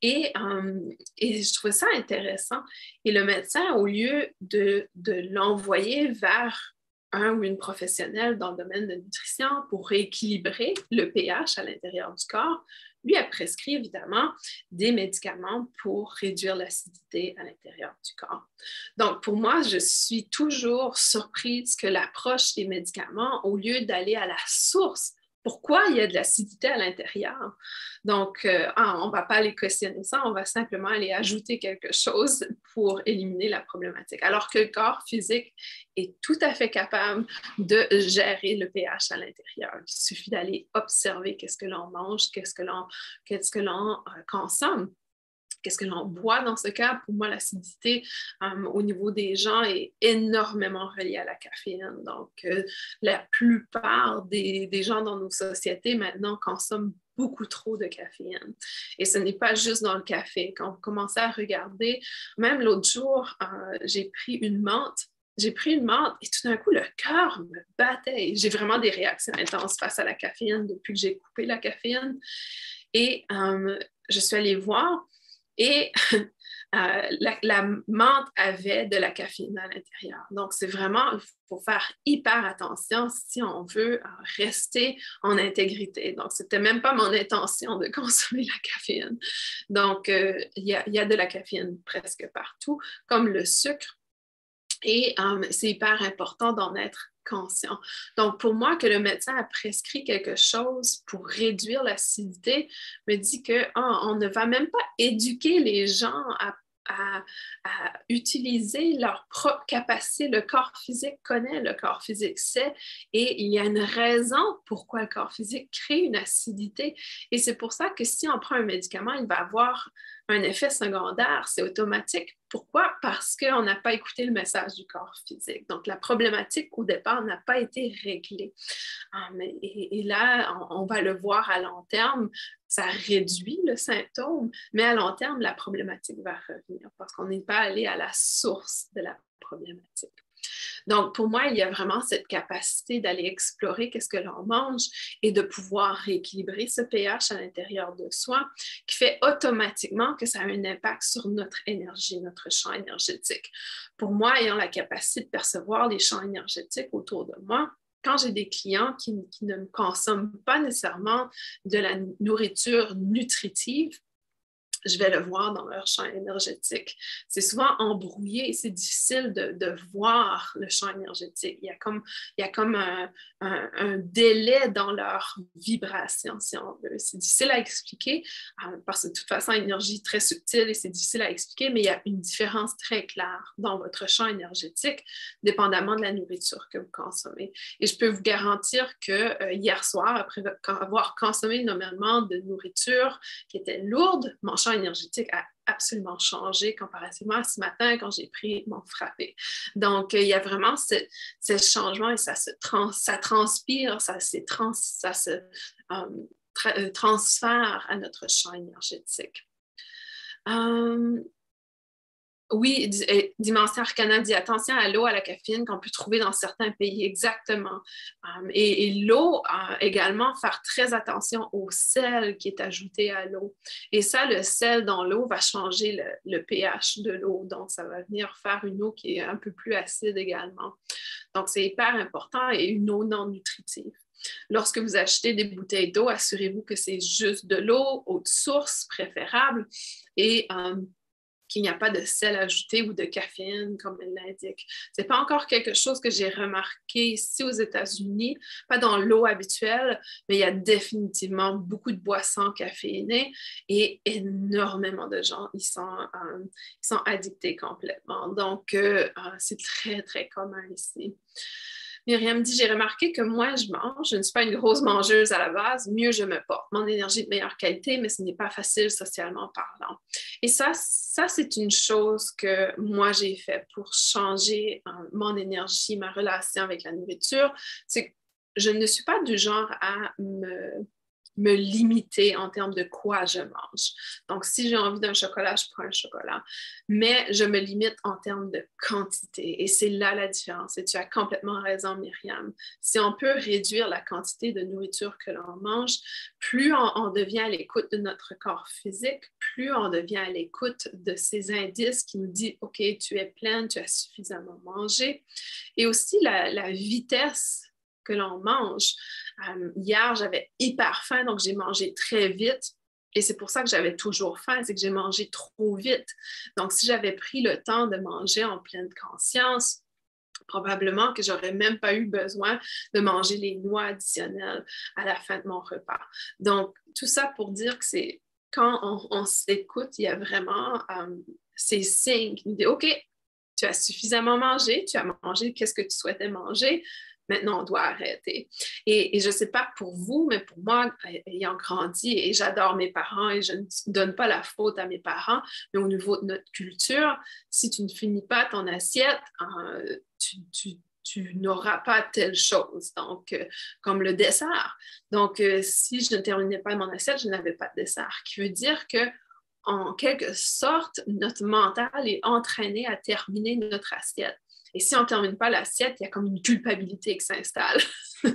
Et, euh, je trouvais ça intéressant. Et le médecin, au lieu de l'envoyer vers un ou une professionnelle dans le domaine de nutrition pour rééquilibrer le pH à l'intérieur du corps, lui a prescrit évidemment des médicaments pour réduire l'acidité à l'intérieur du corps. Donc, pour moi, je suis toujours surprise que l'approche des médicaments, au lieu d'aller à la source pourquoi il y a de l'acidité à l'intérieur? Donc, euh, ah, on ne va pas aller questionner ça, on va simplement aller ajouter quelque chose pour éliminer la problématique. Alors que le corps physique est tout à fait capable de gérer le pH à l'intérieur. Il suffit d'aller observer qu'est-ce que l'on mange, qu'est-ce que l'on qu'est-ce euh, consomme qu'est-ce que l'on boit dans ce cas? Pour moi, l'acidité euh, au niveau des gens est énormément reliée à la caféine. Donc, euh, la plupart des, gens dans nos sociétés maintenant consomment beaucoup trop de caféine. Et ce n'est pas juste dans le café. Quand on commençait à regarder, même l'autre jour, euh, j'ai pris une menthe j'ai pris une menthe et tout d'un coup, le cœur me battait. J'ai vraiment des réactions intenses face à la caféine depuis que j'ai coupé la caféine. Et je suis allée voir et (laughs) euh, la, menthe avait de la caféine à l'intérieur. Donc, c'est vraiment, il faut faire hyper attention si on veut euh, rester en intégrité. Donc, ce n'était même pas mon intention de (laughs) consommer la caféine. Donc, euh, il y, a de la caféine presque partout, comme le sucre. Et c'est hyper important d'en être conscient. Donc, pour moi, que le médecin a prescrit quelque chose pour réduire l'acidité me dit qu'on ah, ne va même pas éduquer les gens à à, utiliser leur propre capacité. Le corps physique connaît, le corps physique sait, et il y a une raison pourquoi le corps physique crée une acidité. Et c'est pour ça que si on prend un médicament, il va avoir un effet secondaire, c'est automatique. Pourquoi? Parce qu'on n'a pas écouté le message du corps physique. Donc, la problématique au départ n'a pas été réglée. Ah, et, là, on, va le voir à long terme, ça réduit le symptôme, mais à long terme, la problématique va revenir parce qu'on n'est pas allé à la source de la problématique. Donc, pour moi, il y a vraiment cette capacité d'aller explorer qu'est-ce que l'on mange et de pouvoir rééquilibrer ce pH à l'intérieur de soi qui fait automatiquement que ça a un impact sur notre énergie, notre champ énergétique. Pour moi, ayant la capacité de percevoir les champs énergétiques autour de moi, quand j'ai des clients qui, qui, ne consomment pas nécessairement de la nourriture nutritive, je vais le voir dans leur champ énergétique. C'est souvent embrouillé c'est difficile de, voir le champ énergétique. Il y a comme, il y a comme un, délai dans leur vibration, si on veut. C'est difficile à expliquer euh, parce que de toute façon, l'énergie est très subtile et c'est difficile à expliquer, mais il y a une différence très claire dans votre champ énergétique, dépendamment de la nourriture que vous consommez. Et je peux vous garantir que euh, hier soir, après avoir consommé énormément de nourriture qui était lourde, mon champ énergétique a absolument changé comparativement à ce matin quand j'ai pris mon frappé. Donc, il y a vraiment ce, changement et ça se ça transpire, ça, trans, se euh, euh, transfère à notre champ énergétique. Euh, oui, Dimension Arcana dit attention à l'eau, à la caféine qu'on peut trouver dans certains pays, exactement. Um, et, l'eau, également, faire très attention au sel qui est ajouté à l'eau. Et ça, le sel dans l'eau va changer le, pH de l'eau. Donc, ça va venir faire une eau qui est un peu plus acide également. Donc, c'est hyper important et une eau non nutritive. Lorsque vous achetez des bouteilles d'eau, assurez-vous que c'est juste de l'eau, eau de source préférable. Et um, qu'il n'y a pas de sel ajouté ou de caféine, comme elle l'indique. Ce n'est pas encore quelque chose que j'ai remarqué ici aux États-Unis, pas dans l'eau habituelle, mais il y a définitivement beaucoup de boissons caféinées et énormément de gens, ils sont, euh, sont addictés complètement. Donc, euh, euh, c'est très, très commun ici. Myriam dit J'ai remarqué que moi, je mange, je ne suis pas une grosse mangeuse à la base, mieux je me porte. Mon énergie de meilleure qualité, mais ce n'est pas facile socialement parlant. Et ça, ça c'est une chose que moi, j'ai fait pour changer euh, mon énergie, ma relation avec la nourriture. C'est que je ne suis pas du genre à me me limiter en termes de quoi je mange. Donc, si j'ai envie d'un chocolat, je prends un chocolat. Mais je me limite en termes de quantité. Et c'est là la différence. Et tu as complètement raison, Myriam. Si on peut réduire la quantité de nourriture que l'on mange, plus on, devient à l'écoute de notre corps physique, plus on devient à l'écoute de ces indices qui nous disent, OK, tu es pleine, tu as suffisamment mangé. Et aussi la, la vitesse que l'on mange. Euh, hier, j'avais hyper faim, donc j'ai mangé très vite. Et c'est pour ça que j'avais toujours faim, c'est que j'ai mangé trop vite. Donc, si j'avais pris le temps de manger en pleine conscience, probablement que j'aurais même pas eu besoin de manger les noix additionnelles à la fin de mon repas. Donc, tout ça pour dire que c'est quand on, s'écoute, il y a vraiment euh, ces signes qui OK, tu as suffisamment mangé, tu as mangé qu'est-ce que tu souhaitais manger, maintenant on doit arrêter. Et, je ne sais pas pour vous, mais pour moi, ayant grandi, et j'adore mes parents et je ne donne pas la faute à mes parents, mais au niveau de notre culture, si tu ne finis pas ton assiette, euh, tu, n'auras pas telle chose, donc euh, comme le dessert. Donc, euh, si je ne terminais pas mon assiette, je n'avais pas de dessert, qui veut dire que en quelque sorte, notre mental est entraîné à terminer notre assiette. Et si on ne termine pas l'assiette, il y a comme une culpabilité qui s'installe. (laughs)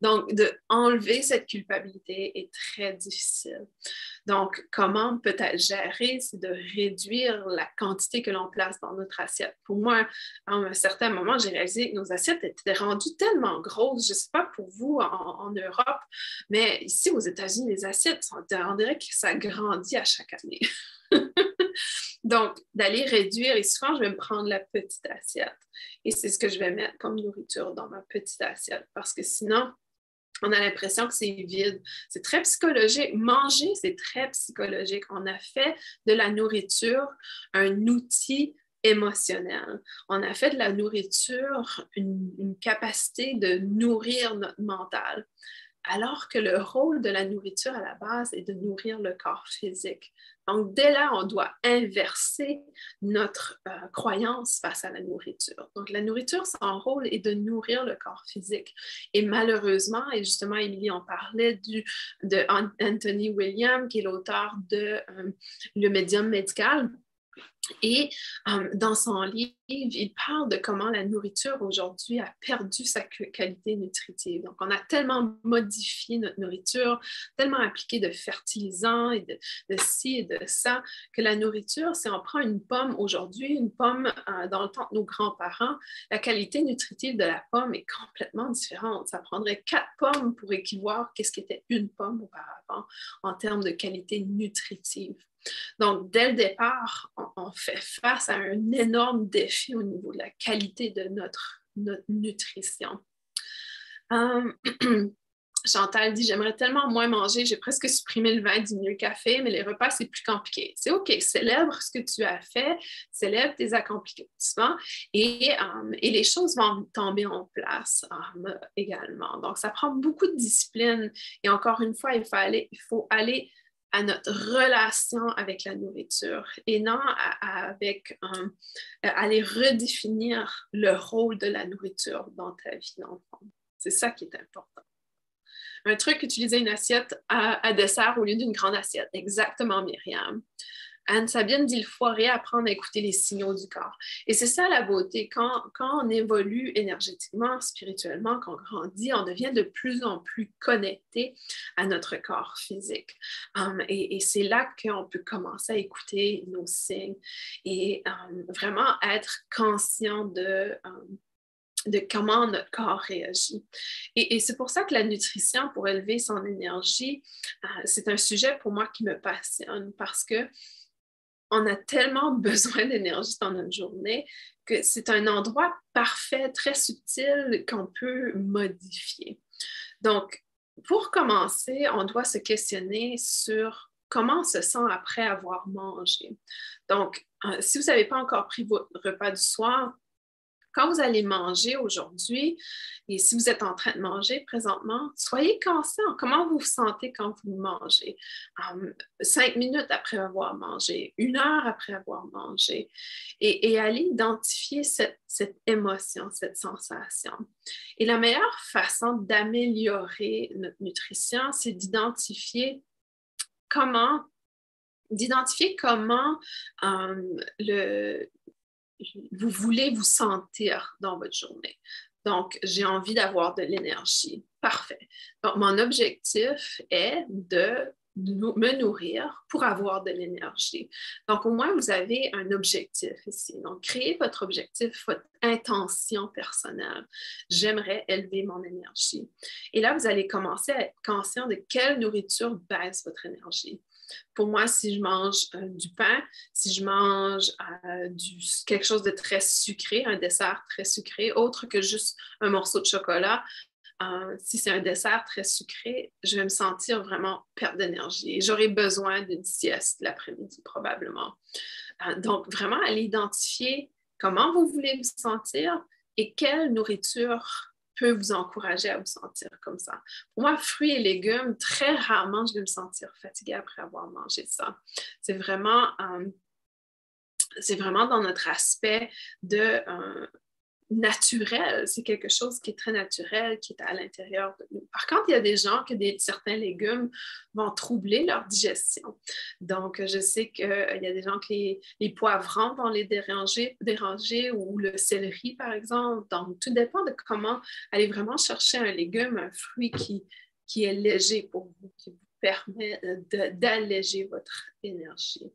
Donc, de enlever cette culpabilité est très difficile. Donc, comment peut-être gérer, c'est de réduire la quantité que l'on place dans notre assiette. Pour moi, à un certain moment, j'ai réalisé que nos assiettes étaient rendues tellement grosses. Je ne sais pas pour vous en, Europe, mais ici aux États-Unis, les assiettes, on dirait que ça grandit à chaque année. (laughs) Donc, d'aller réduire, et souvent, je vais me prendre la petite assiette. Et c'est ce que je vais mettre comme nourriture dans ma petite assiette, parce que sinon, on a l'impression que c'est vide. C'est très psychologique. Manger, c'est très psychologique. On a fait de la nourriture un outil émotionnel. On a fait de la nourriture une, capacité de nourrir notre mental alors que le rôle de la nourriture à la base est de nourrir le corps physique. Donc, dès là, on doit inverser notre euh, croyance face à la nourriture. Donc, la nourriture, son rôle est de nourrir le corps physique. Et malheureusement, et justement, Émilie en parlait du, de Anthony William, qui est l'auteur de euh, Le médium médical, et euh, dans son livre, il parle de comment la nourriture aujourd'hui a perdu sa qualité nutritive. Donc, on a tellement modifié notre nourriture, tellement appliqué de fertilisants et de, ci et de ça, que la nourriture, si on prend une pomme aujourd'hui, une pomme euh, dans le temps de nos grands-parents, la qualité nutritive de la pomme est complètement différente. Ça prendrait quatre pommes pour équivoir qu'est-ce qu'était une pomme auparavant en termes de qualité nutritive. Donc, dès le départ, on, fait face à un énorme défi au niveau de la qualité de notre, nutrition. Euh, (clears throat) Chantal dit J'aimerais tellement moins manger, j'ai presque supprimé le vin, diminué le café, mais les repas, c'est plus compliqué. C'est OK, célèbre ce que tu as fait, célèbre tes accomplissements et, euh, et les choses vont tomber en place euh, également. Donc, ça prend beaucoup de discipline et encore une fois, il faut aller, il faut aller à notre relation avec la nourriture et non à, avec euh, aller redéfinir le rôle de la nourriture dans ta vie d'enfant. C'est ça qui est important. Un truc, utiliser une assiette à, à dessert au lieu d'une grande assiette. Exactement, Myriam. Anne-Sabine dit il faut réapprendre à écouter les signaux du corps. Et c'est ça la beauté. Quand, quand on évolue énergétiquement, spirituellement, quand on grandit, on devient de plus en plus connecté à notre corps physique. Um, et, c'est là qu'on peut commencer à écouter nos signes et um, vraiment être conscient de, um, de comment notre corps réagit. Et, c'est pour ça que la nutrition, pour élever son énergie, euh, c'est un sujet pour moi qui me passionne parce que on a tellement (laughs) besoin d'énergie dans notre journée que c'est un endroit parfait, très subtil qu'on peut modifier. Donc, pour commencer, on doit se questionner sur comment on se sent après avoir mangé. Donc, euh, si vous n'avez pas encore pris votre repas du soir, quand vous allez manger aujourd'hui et si vous êtes en train de manger présentement, soyez conscient. Comment vous vous sentez quand vous mangez? Hum, cinq minutes après avoir mangé, une heure après avoir mangé. Et, allez identifier cette, cette émotion, cette sensation. Et la meilleure façon d'améliorer notre nutrition, c'est d'identifier comment d'identifier comment hum, le, vous voulez vous sentir dans votre journée. Donc, j'ai envie d'avoir de l'énergie. Parfait. Donc, mon objectif est de me nourrir pour avoir de l'énergie. Donc, au moins, vous avez un objectif ici. Donc, créez votre objectif, votre intention personnelle. J'aimerais élever mon énergie. Et là, vous allez commencer à être conscient de quelle nourriture baisse votre énergie. Pour moi, si je mange euh, du pain, si je mange euh, quelque chose de très sucré, un dessert très sucré, autre que juste un morceau de chocolat, euh, si c'est un dessert très sucré, je vais me sentir vraiment perte d'énergie j'aurai besoin d'une sieste l'après-midi probablement. donc, vraiment, aller identifier comment vous voulez vous sentir et quelle nourriture peut vous encourager à vous sentir comme ça. Pour moi, fruits et légumes, très rarement, je vais me sentir fatiguée après avoir mangé ça. C'est vraiment, euh, c'est vraiment dans notre aspect de euh, naturel. C'est quelque chose qui est très naturel, qui est à l'intérieur de nous. Par contre, il y a des gens que certains légumes vont troubler leur digestion. Donc, je sais qu'il y a des gens qui les, poivrons vont les déranger, déranger ou le céleri, par exemple. Donc, tout dépend de comment aller vraiment chercher un légume, un fruit qui, qui est léger pour vous, qui vous permet d'alléger votre énergie.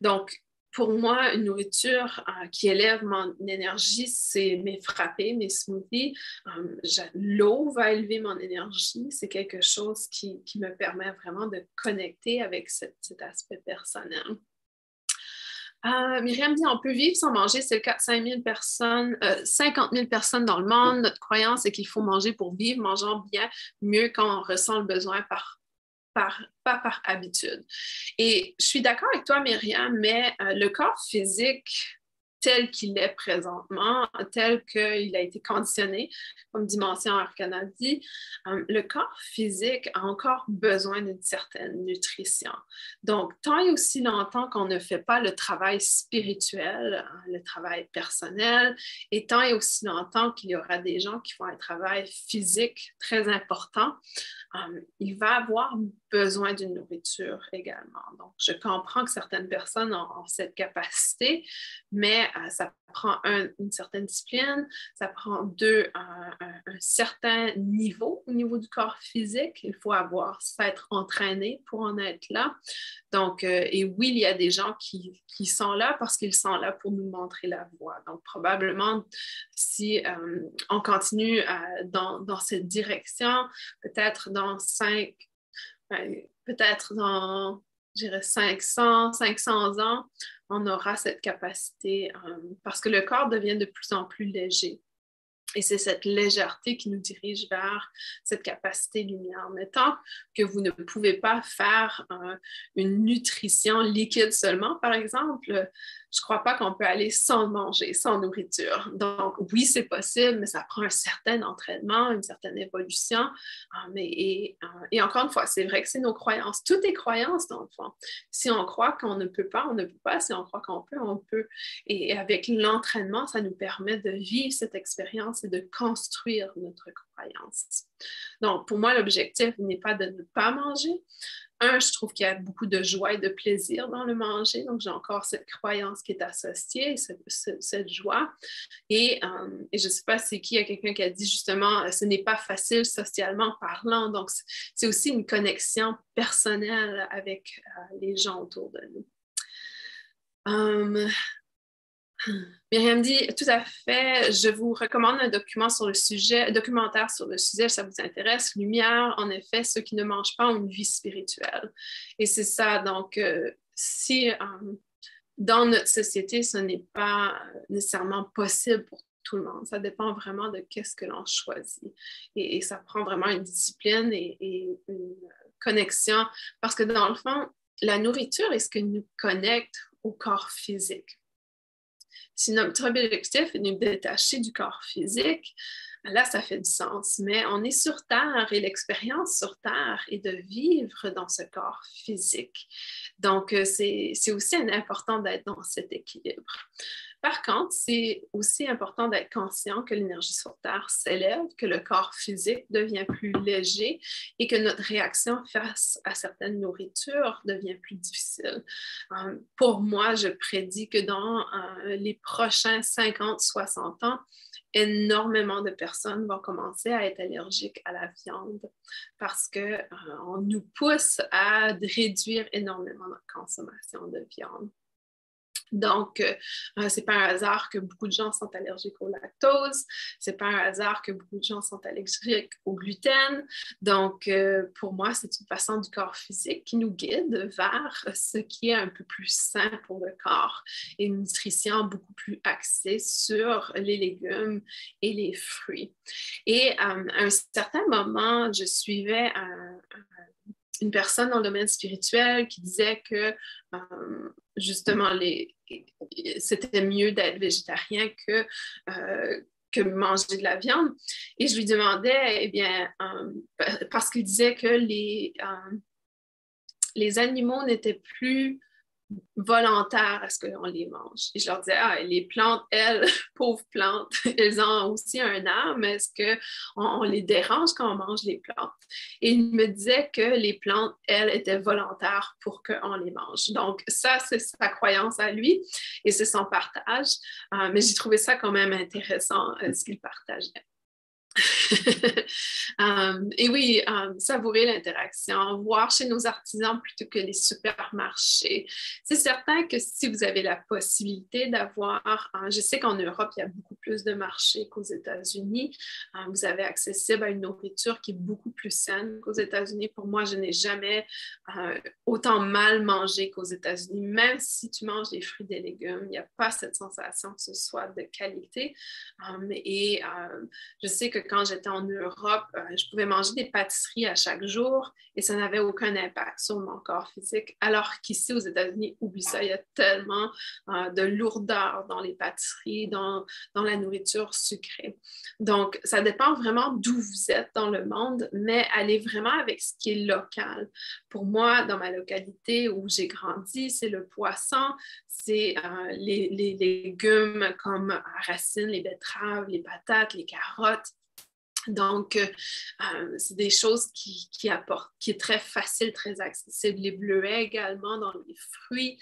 Donc, pour moi, une nourriture euh, qui élève mon énergie, c'est mes frappés, mes smoothies. Euh, l'eau va élever mon énergie. C'est quelque chose qui, me permet vraiment de connecter avec cet, aspect personnel. Euh, Myriam dit on peut vivre sans manger, c'est le cas de 5 000 personnes, 50 000 personnes dans le monde. Notre croyance est qu'il faut manger pour vivre, mangeant bien mieux quand on ressent le besoin par pas par habitude. Et je suis d'accord avec toi, Myriam, mais euh, le corps physique tel qu'il est présentement, tel qu'il a été conditionné comme dimension arcana dit, euh, le corps physique a encore besoin d'une certaine nutrition. Donc, tant et aussi longtemps qu'on ne fait pas le travail spirituel, hein, le travail personnel, et tant et aussi longtemps qu'il y aura des gens qui font un travail physique très important, euh, il va avoir besoin d'une nourriture également. Donc, je comprends que certaines personnes ont, cette capacité, mais euh, ça prend une certaine discipline, ça prend deux, un, certain niveau au niveau du corps physique. Il faut avoir, s'être entraîné pour en être là. Donc, euh, et oui, il y a des gens qui, sont là parce qu'ils sont là pour nous montrer la voie. Donc, probablement, si on continue dans, dans cette direction, peut-être dans cinq ben, peut-être dans, je dirais, 500, 500 ans, on aura cette capacité euh, parce que le corps devient de plus en plus léger. Et c'est cette légèreté qui nous dirige vers cette capacité lumière. Mais tant que vous ne pouvez pas faire euh, une nutrition liquide seulement, par exemple, je ne crois pas qu'on peut aller sans manger, sans nourriture. Donc, oui, c'est possible, mais ça prend un certain entraînement, une certaine évolution. Euh, mais, euh, et, encore une fois, c'est vrai que c'est nos croyances. Toutes les croyances, dans le fond. Si on croit qu'on ne peut pas, on ne peut pas. Si on croit qu'on peut, on peut. Et avec l'entraînement, ça nous permet de vivre cette expérience et de construire notre croyance. Donc, pour moi, l'objectif n'est pas de ne pas manger, un, je trouve qu'il y a beaucoup de joie et de plaisir dans le manger. Donc, j'ai encore cette croyance qui est associée, cette, joie. Et, euh, je ne sais pas c'est qui, il y a quelqu'un qui a dit justement, euh, ce n'est pas facile socialement parlant. Donc, c'est aussi une connexion personnelle avec euh, les gens autour de nous. Myriam dit tout à fait. Je vous recommande un document sur le sujet, un documentaire sur le sujet, ça vous intéresse. Lumière, en effet, ceux qui ne mangent pas ont une vie spirituelle. Et c'est ça. Donc, euh, si euh, dans notre société, ce n'est pas nécessairement possible pour tout le monde. Ça dépend vraiment de qu'est-ce que l'on choisit. Et, ça prend vraiment une discipline et, une connexion parce que dans le fond, la nourriture est ce qui nous connecte au corps physique. Si notre objectif est de nous détacher du corps physique, là, ça fait du sens. Mais on est sur Terre et l'expérience sur Terre est de vivre dans ce corps physique. Donc, euh, c'est aussi important d'être dans cet équilibre. Par contre, c'est aussi important d'être conscient que l'énergie sur Terre s'élève, que le corps physique devient plus léger et que notre réaction face à certaines nourritures devient plus difficile. Euh, pour moi, je prédis que dans euh, les prochains 50-60 ans, énormément de personnes vont commencer à être allergiques à la viande parce qu'on euh, nous pousse à réduire énormément notre consommation de viande. Donc, euh, euh, c'est pas un hasard que beaucoup de gens sont allergiques au lactose. C'est pas un hasard que beaucoup de gens sont allergiques au gluten. Donc, euh, pour moi, c'est une façon du corps physique qui nous guide vers ce qui est un peu plus sain pour le corps et une nutrition beaucoup plus axée sur les légumes et les fruits. Et à un certain moment, je suivais une personne dans le domaine spirituel qui disait que justement les, c'était mieux d'être végétarien que, euh, que manger de la viande. Et je lui demandais, eh bien, euh, parce qu'il disait que les, euh, les animaux n'étaient plus volontaires à ce qu'on les mange. Et je leur disais, ah, les plantes, elles, (laughs) pauvres plantes, (laughs) elles ont aussi un âme. Est-ce qu'on on les dérange quand on mange les plantes? Et il me disait que les plantes, elles, étaient volontaires pour qu'on les mange. Donc, ça, c'est sa croyance à lui et c'est son partage. Euh, mais j'ai trouvé ça quand même intéressant, euh, ce qu'il partageait. Um, (laughs) et oui, um, savourer l'interaction, voir chez nos artisans plutôt que les supermarchés. C'est certain que si vous avez la possibilité d'avoir, hein, je sais qu'en Europe, il y a beaucoup plus de marchés qu'aux États-Unis. Vous avez accessible à une nourriture qui est beaucoup plus saine qu'aux États-Unis. Pour moi, je n'ai jamais autant mal mangé qu'aux États-Unis. Même si tu manges des fruits et des légumes, il n'y a pas cette sensation que ce soit de qualité. et je sais que quand j'étais en Europe, euh, je pouvais manger des pâtisseries à chaque jour et ça n'avait aucun impact sur mon corps physique. Alors qu'ici, aux États-Unis, oublie ça, il y a tellement euh, de lourdeur dans les pâtisseries, dans, dans la nourriture sucrée. Donc, ça dépend vraiment d'où vous êtes dans le monde, mais allez vraiment avec ce qui est local. Pour moi, dans ma localité où j'ai grandi, c'est le poisson, c'est euh, les, les légumes comme racines, les betteraves, les patates, les carottes. Donc, euh, euh, c'est des choses qui, qui, apportent, qui est très facile, très accessible. Les bleuets également dans les fruits,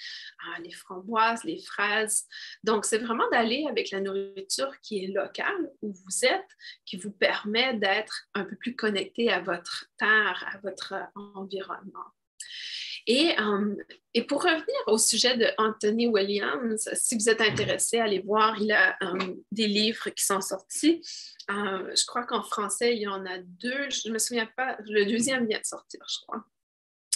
euh, les framboises, les fraises. Donc, c'est vraiment d'aller avec la nourriture qui est locale où vous êtes, qui vous permet d'être un peu plus connecté à votre terre, à votre environnement. Et, et, pour revenir au sujet de Anthony Williams, si vous êtes intéressé, allez voir, il a des livres qui sont sortis. Euh, je crois qu'en français, il y en a deux. Je ne me souviens pas. Le deuxième vient de sortir, je crois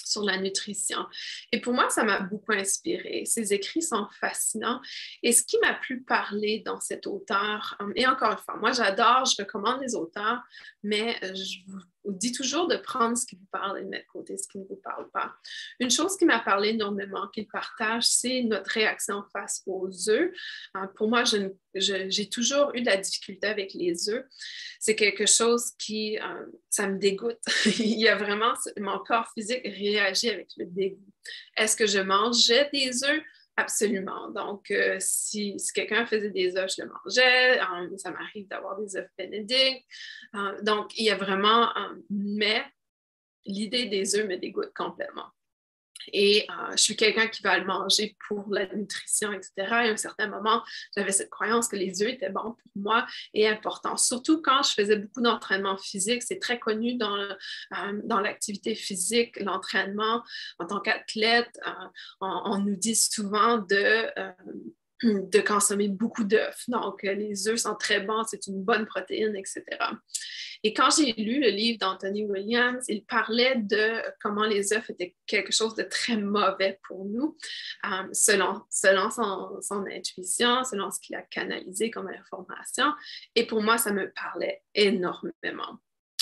sur la nutrition. Et pour moi, ça m'a beaucoup inspiré. Ses écrits sont fascinants. Et ce qui m'a plu parler dans cet auteur, et encore une fois, moi j'adore, je recommande les auteurs, mais je vous dit toujours de prendre ce qui vous parle et de mettre de côté ce qui ne vous parle pas. Une chose qui m'a parlé énormément, qu'il partage, c'est notre réaction face aux œufs. Euh, pour moi, j'ai toujours eu de la difficulté avec les œufs. C'est quelque chose qui, euh, ça me dégoûte. (laughs) Il y a vraiment, mon corps physique réagit avec le dégoût. Est-ce que je mangeais des œufs? Absolument. Donc, euh, si, quelqu'un faisait des œufs, je le mangeais. Euh, ça m'arrive d'avoir des œufs bénédicts. Euh, donc, il y a vraiment, mais l'idée des œufs me dégoûte complètement. Et euh, je suis quelqu'un qui va le manger pour la nutrition, etc. Et à un certain moment, j'avais cette croyance que les œufs étaient bons pour moi et importants. Surtout quand je faisais beaucoup d'entraînement physique. C'est très connu dans, euh, dans l'activité physique, l'entraînement en tant qu'athlète. Euh, on, nous dit souvent de (clears throat) de consommer beaucoup d'œufs. Donc, les œufs sont très bons, c'est une bonne protéine, etc. Et quand j'ai lu le livre d'Anthony Williams, il parlait de comment les œufs étaient quelque chose de très mauvais pour nous, euh, selon, selon son, son, intuition, selon ce qu'il a canalisé comme information. Et pour moi, ça me parlait énormément.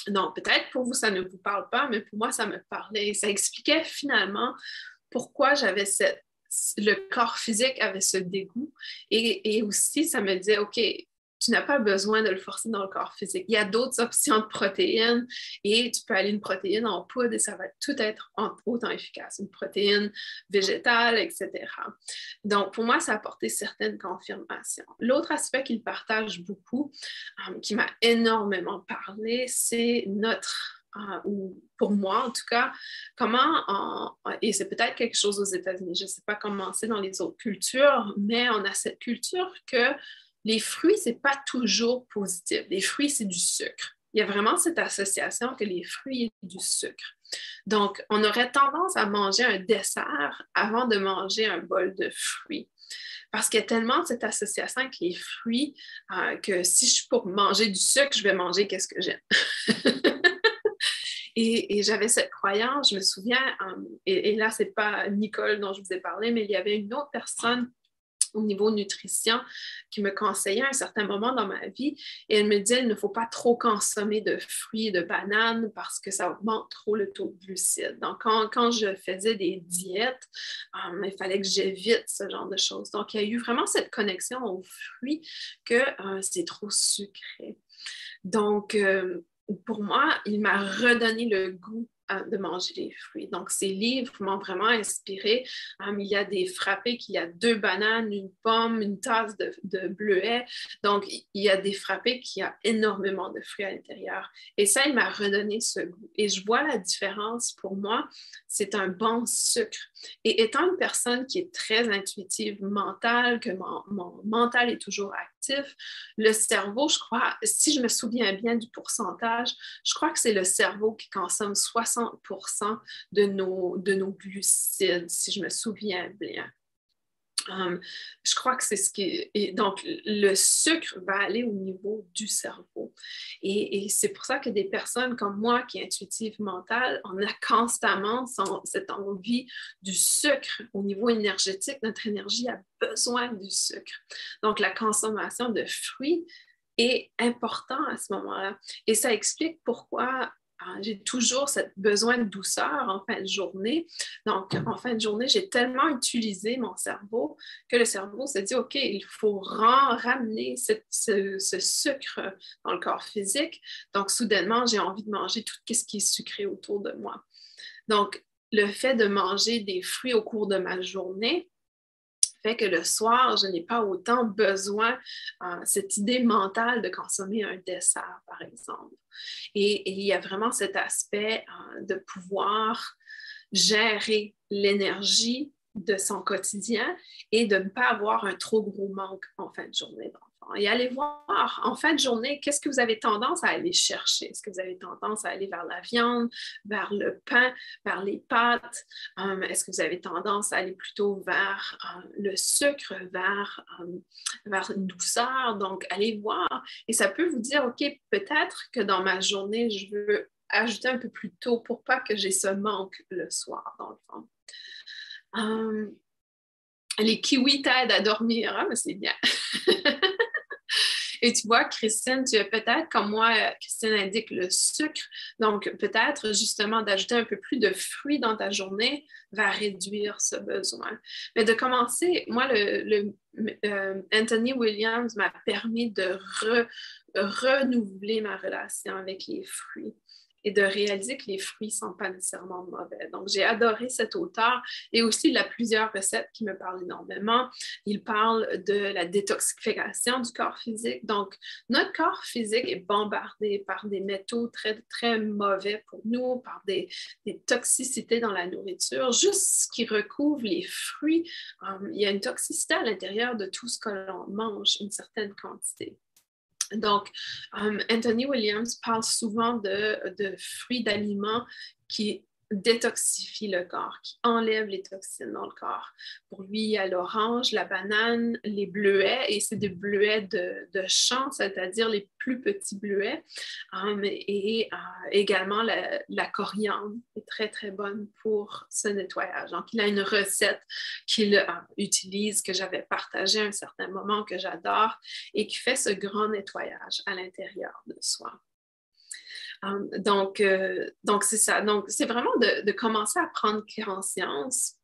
Donc, peut-être pour vous, ça ne vous parle pas, mais pour moi, ça me parlait. Ça expliquait finalement pourquoi j'avais cette le corps physique avait ce dégoût. Et, aussi, ça me disait, OK, tu n'as pas besoin de le forcer dans le corps physique. Il y a d'autres options de protéines et tu peux aller une protéine en poudre et ça va tout être autant efficace, une protéine végétale, etc. Donc, pour moi, ça a apporté certaines confirmations. L'autre aspect qu'il partage beaucoup, euh, qui m'a énormément parlé, c'est notre euh, ou pour moi en tout cas, comment, et c'est peut-être quelque chose aux États-Unis, je ne sais pas comment c'est dans les autres cultures, mais on a cette culture que les fruits, ce n'est pas toujours positif. Les fruits, c'est du sucre. Il y a vraiment cette association que les fruits et du sucre. Donc, on aurait tendance à manger un dessert avant de manger un bol de fruits. Parce qu'il y a tellement cette association avec les fruits euh, que si je suis pour manger du sucre, je vais manger qu'est-ce que j'aime. (laughs) et, j'avais cette croyance, je me souviens, euh, et, et, là, ce n'est pas Nicole dont je vous ai parlé, mais il y avait une autre personne au niveau nutrition qui me conseillait à un certain moment dans ma vie. Et elle me disait, il ne faut pas trop consommer de fruits et de bananes parce que ça augmente trop le taux de glucides. Donc, quand, je faisais des diètes, euh, il fallait que j'évite ce genre de choses. Donc, il y a eu vraiment cette connexion aux fruits que euh, c'est trop sucré. Donc, pour moi, il m'a redonné le goût de manger des fruits. Donc, ces livres m'ont vraiment inspiré. Il y a des frappés qu'il y a deux bananes, une pomme, une tasse de, de bleuet. Donc, il y a des frappés qui a énormément de fruits à l'intérieur. Et ça, il m'a redonné ce goût. Et je vois la différence pour moi. C'est un bon sucre. Et étant une personne qui est très intuitive, mentale, que mon, mon mental est toujours actif, le cerveau, je crois, si je me souviens bien du pourcentage, je crois que c'est le cerveau qui consomme 60 de nos, de nos glucides, si je me souviens bien. Je crois que c'est ce qui donc, le sucre va aller au niveau du cerveau. Et, c'est pour ça que des personnes comme moi, qui est intuitive mentale, on a constamment cette envie du sucre au niveau énergétique. Notre énergie a besoin du sucre. Donc, la consommation de fruits est important à ce moment-là. Et ça explique pourquoi j'ai toujours ce besoin de douceur en fin de journée. Donc, en fin de journée, j'ai tellement utilisé mon cerveau que le cerveau s'est dit, OK, il faut ramener ce, sucre dans le corps physique. Donc, soudainement, j'ai envie de manger tout ce qui est sucré autour de moi. Donc, le fait de manger des fruits au cours de ma journée, que le soir, je n'ai pas autant besoin, euh, cette idée mentale de consommer un dessert, par exemple. Et, il y a vraiment cet aspect euh, de pouvoir gérer l'énergie de son quotidien et de ne pas avoir un trop gros manque en fin de journée et allez voir en fin de journée, qu'est-ce que vous avez tendance à aller chercher? Est-ce que vous avez tendance à aller vers la viande, vers le pain, vers les pâtes? Euh, est-ce que vous avez tendance à aller plutôt vers euh, le sucre, vers, euh, vers une douceur? Donc, allez voir. Et ça peut vous dire, OK, peut-être que dans ma journée, je veux ajouter un peu plus tôt pour pas que j'ai ce manque le soir, dans le fond. les kiwis t'aident à dormir, hein, mais c'est bien. (laughs) Et tu vois, Christine, tu as peut-être, comme moi, Christine indique, le sucre. Donc, peut-être justement d'ajouter un peu plus de fruits dans ta journée va réduire ce besoin. Mais de commencer, moi, euh, Anthony Williams m'a permis de renouveler ma relation avec les fruits et de réaliser que les fruits ne sont pas nécessairement mauvais. Donc, j'ai adoré cet auteur et aussi il a plusieurs recettes qui me parlent énormément. Il parle de la détoxification du corps physique. Donc, notre corps physique est bombardé par des métaux très, très mauvais pour nous, par des, toxicités dans la nourriture. Juste ce qui recouvre les fruits, euh, il y a une toxicité à l'intérieur de tout ce que l'on mange, une certaine quantité. Donc, um, Anthony Williams parle souvent de, fruits d'aliments qui détoxifie le corps, qui enlève les toxines dans le corps. Pour lui, il y a l'orange, la banane, les bleuets, et c'est des bleuets de, de champ, c'est-à-dire les plus petits bleuets, um, et euh, également la, coriandre est très, très bonne pour ce nettoyage. Donc, il a une recette qu'il euh, utilise, que j'avais partagée à un certain moment, que j'adore, et qui fait ce grand nettoyage à l'intérieur de soi. Um, donc, euh, donc c'est ça. Donc, c'est vraiment de, commencer à prendre conscience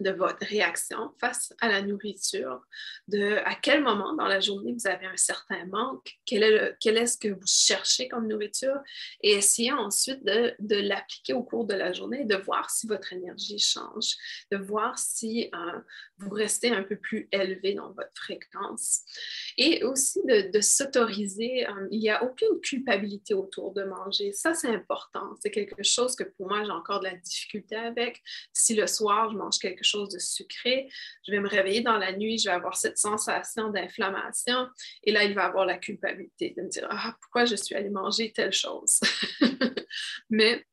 de votre réaction face à la nourriture, de à quel moment dans la journée vous avez un certain manque, quel est, quel est ce que vous cherchez comme nourriture et essayer ensuite de, l'appliquer au cours de la journée, de voir si votre énergie change, de voir si euh, vous restez un peu plus élevé dans votre fréquence et aussi de, de s'autoriser. Euh, il n'y a aucune culpabilité autour de manger. Ça, c'est important. C'est quelque chose que pour moi, j'ai encore de la difficulté avec. Si le soir, je mange quelque chose de sucré, je vais me réveiller dans la nuit, je vais avoir cette sensation d'inflammation et là, il va avoir la culpabilité de me dire Ah, pourquoi je suis allée manger telle chose (laughs) Mais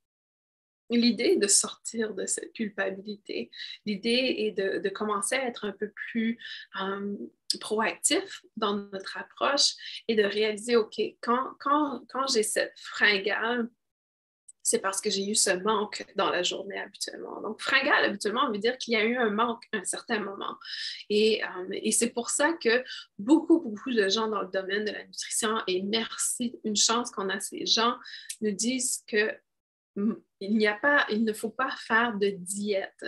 L'idée de sortir de cette culpabilité. L'idée est de, commencer à être un peu plus proactif dans notre approche et de réaliser, OK, quand, quand, quand j'ai cette fringale, c'est parce que j'ai eu ce manque dans la journée habituellement. Donc, fringale, habituellement, veut dire qu'il y a eu un manque à un certain moment. Et, euh, c'est pour ça que beaucoup, beaucoup de gens dans le domaine de la nutrition, et merci, une chance qu'on a ces gens, nous disent que il n'y a pas, il ne faut pas faire de diète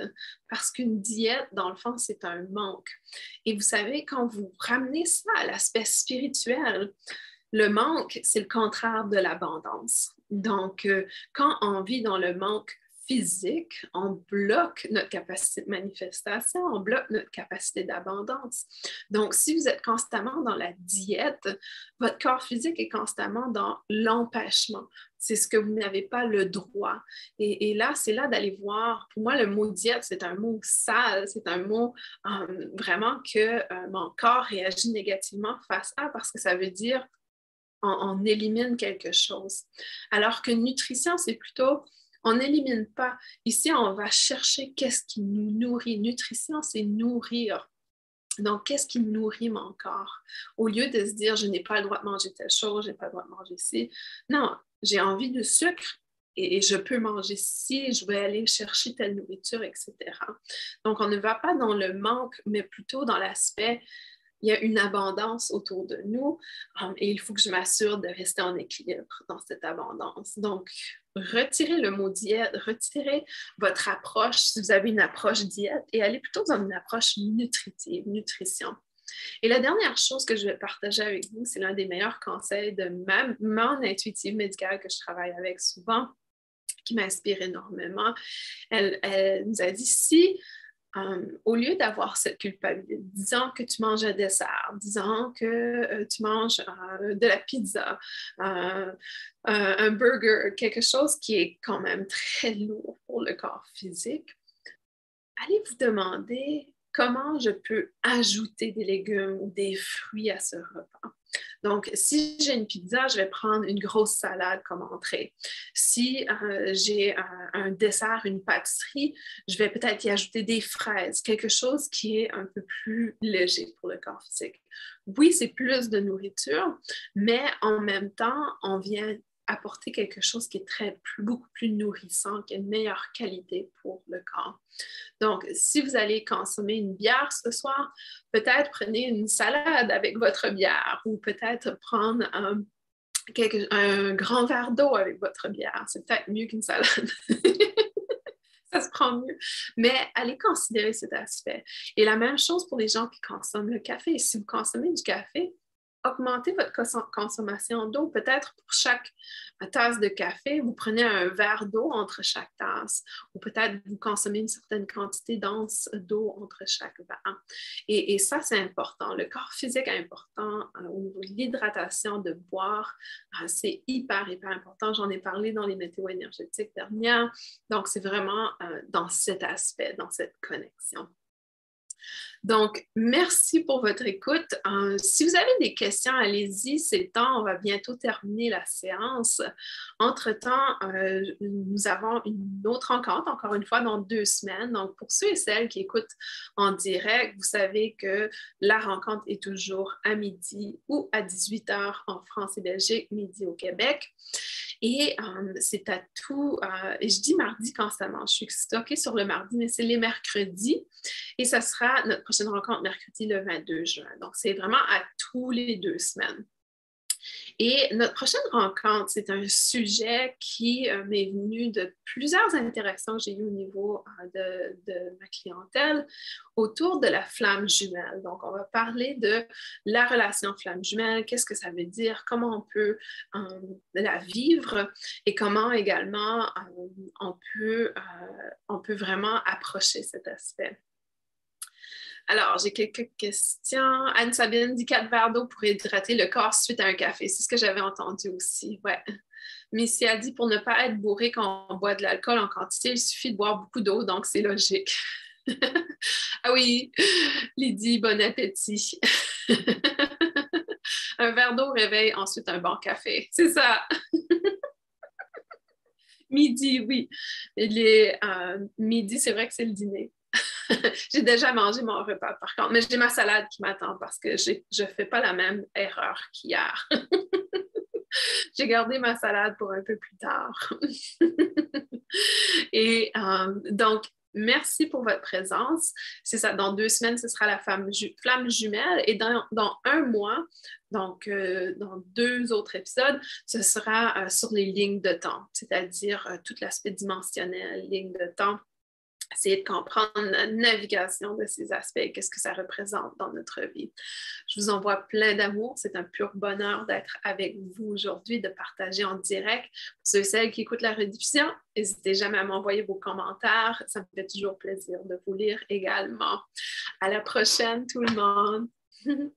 parce qu'une diète, dans le fond, c'est un manque. Et vous savez, quand vous ramenez ça à l'aspect spirituel, le manque, c'est le contraire de l'abondance. Donc, euh, quand on vit dans le manque physique, on bloque notre capacité de manifestation, on bloque notre capacité d'abondance. Donc, si vous êtes constamment dans la diète, votre corps physique est constamment dans l'empêchement. C'est ce que vous n'avez pas le droit. Et, là, c'est là d'aller voir. Pour moi, le mot diète, c'est un mot sale, c'est un mot euh, vraiment que euh, mon corps réagit négativement face à parce que ça veut dire on, élimine quelque chose. Alors que nutrition, c'est plutôt on n'élimine pas. Ici, on va chercher qu'est-ce qui nous nourrit. Nutrition, c'est nourrir. Donc, qu'est-ce qui nourrit mon corps? Au lieu de se dire, je n'ai pas le droit de manger telle chose, je n'ai pas le droit de manger ci. Non, j'ai envie de sucre et, je peux manger ci, je vais aller chercher telle nourriture, etc. Donc, on ne va pas dans le manque, mais plutôt dans l'aspect, il y a une abondance autour de nous um, et il faut que je m'assure de rester en équilibre dans cette abondance. Donc, retirez le mot diète, retirez votre approche, si vous avez une approche diète, et allez plutôt dans une approche nutritive, nutrition. Et la dernière chose que je vais partager avec vous, c'est l'un des meilleurs conseils de ma, mon intuitive médicale que je travaille avec souvent, qui m'inspire énormément. Elle, elle nous a dit si euh, au lieu d'avoir cette culpabilité, disant que tu manges un dessert, disant que euh, tu manges euh, de la pizza, un burger, quelque chose qui est quand même très lourd pour le corps physique, allez vous demander comment je peux ajouter des légumes ou des fruits à ce repas? Donc, si j'ai une pizza, je vais prendre une grosse salade comme entrée. Si euh, j'ai un, dessert, une pâtisserie, je vais peut-être y ajouter des fraises, quelque chose qui est un peu plus léger pour le corps physique. Oui, c'est plus de nourriture, mais en même temps, on vient apporter quelque chose qui est très, beaucoup plus nourrissant, qui a une meilleure qualité pour le corps. Donc, si vous allez consommer une bière ce soir, peut-être prenez une salade avec votre bière ou peut-être prendre un, un grand verre d'eau avec votre bière. C'est peut-être mieux qu'une salade. (laughs) ça se prend mieux. Mais allez considérer cet aspect. Et la même chose pour les gens qui consomment le café. Si vous consommez du café, augmenter votre consommation d'eau. Peut-être pour chaque tasse de café, vous prenez un verre d'eau entre chaque tasse, ou peut-être vous consommez une certaine quantité dense d'eau entre chaque verre. Et, ça, c'est important. Le corps physique est important euh, au niveau de l'hydratation, de boire. Euh, c'est hyper, hyper important. J'en ai parlé dans les météo énergétiques dernières. Donc, c'est vraiment euh, dans cet aspect, dans cette connexion. Donc, merci pour votre écoute. Euh, si vous avez des questions, allez-y, c'est le temps, on va bientôt terminer la séance. Entre-temps, euh, nous avons une autre rencontre, encore une fois, dans deux semaines. Donc, pour ceux et celles qui écoutent en direct, vous savez que la rencontre est toujours à midi ou à 18 h en France et Belgique, midi au Québec. Et c'est à tout, et je dis mardi constamment, je suis stockée sur le mardi, mais c'est les mercredis. Et ça sera notre prochaine rencontre mercredi le 22 juin. Donc, c'est vraiment à tous les deux semaines. Et notre prochaine rencontre, c'est un sujet qui euh, m'est venu de plusieurs interactions que j'ai eues au niveau euh, de, ma clientèle autour de la flamme jumelle. Donc, on va parler de la relation flamme jumelle, qu'est-ce que ça veut dire, comment on peut euh, la vivre et comment également on, peut, on peut vraiment approcher cet aspect. Alors, j'ai quelques questions. Anne-Sabine dit 4 verres d'eau pour hydrater le corps suite à un café. C'est ce que j'avais entendu aussi. Ouais. Missy a dit pour ne pas être bourré quand on boit de l'alcool en quantité, il suffit de boire beaucoup d'eau, donc c'est logique. (laughs) ah oui, Lydie, bon appétit. (laughs) un verre d'eau réveille ensuite un bon café. C'est ça. (laughs) midi, oui. Les, euh, midi, c'est vrai que c'est le dîner. (laughs) j'ai déjà mangé mon repas, par contre, mais j'ai ma salade qui m'attend parce que je ne fais pas la même erreur qu'hier. (laughs) j'ai gardé ma salade pour un peu plus tard. (laughs) Et euh, donc, Merci pour votre présence. C'est ça, dans deux semaines, ce sera la flamme, jumelle. Et dans, un mois, donc euh, dans deux autres épisodes, ce sera euh, sur les lignes de temps, c'est-à-dire tout l'aspect dimensionnel, lignes de temps essayer de comprendre la navigation de ces aspects, qu'est-ce que ça représente dans notre vie. Je vous envoie plein d'amour. C'est un pur bonheur d'être avec vous aujourd'hui, de partager en direct. Pour ceux et celles qui écoutent la rediffusion, n'hésitez jamais à m'envoyer vos commentaires. Ça me fait toujours plaisir de vous lire également. À la prochaine, tout le monde. (laughs)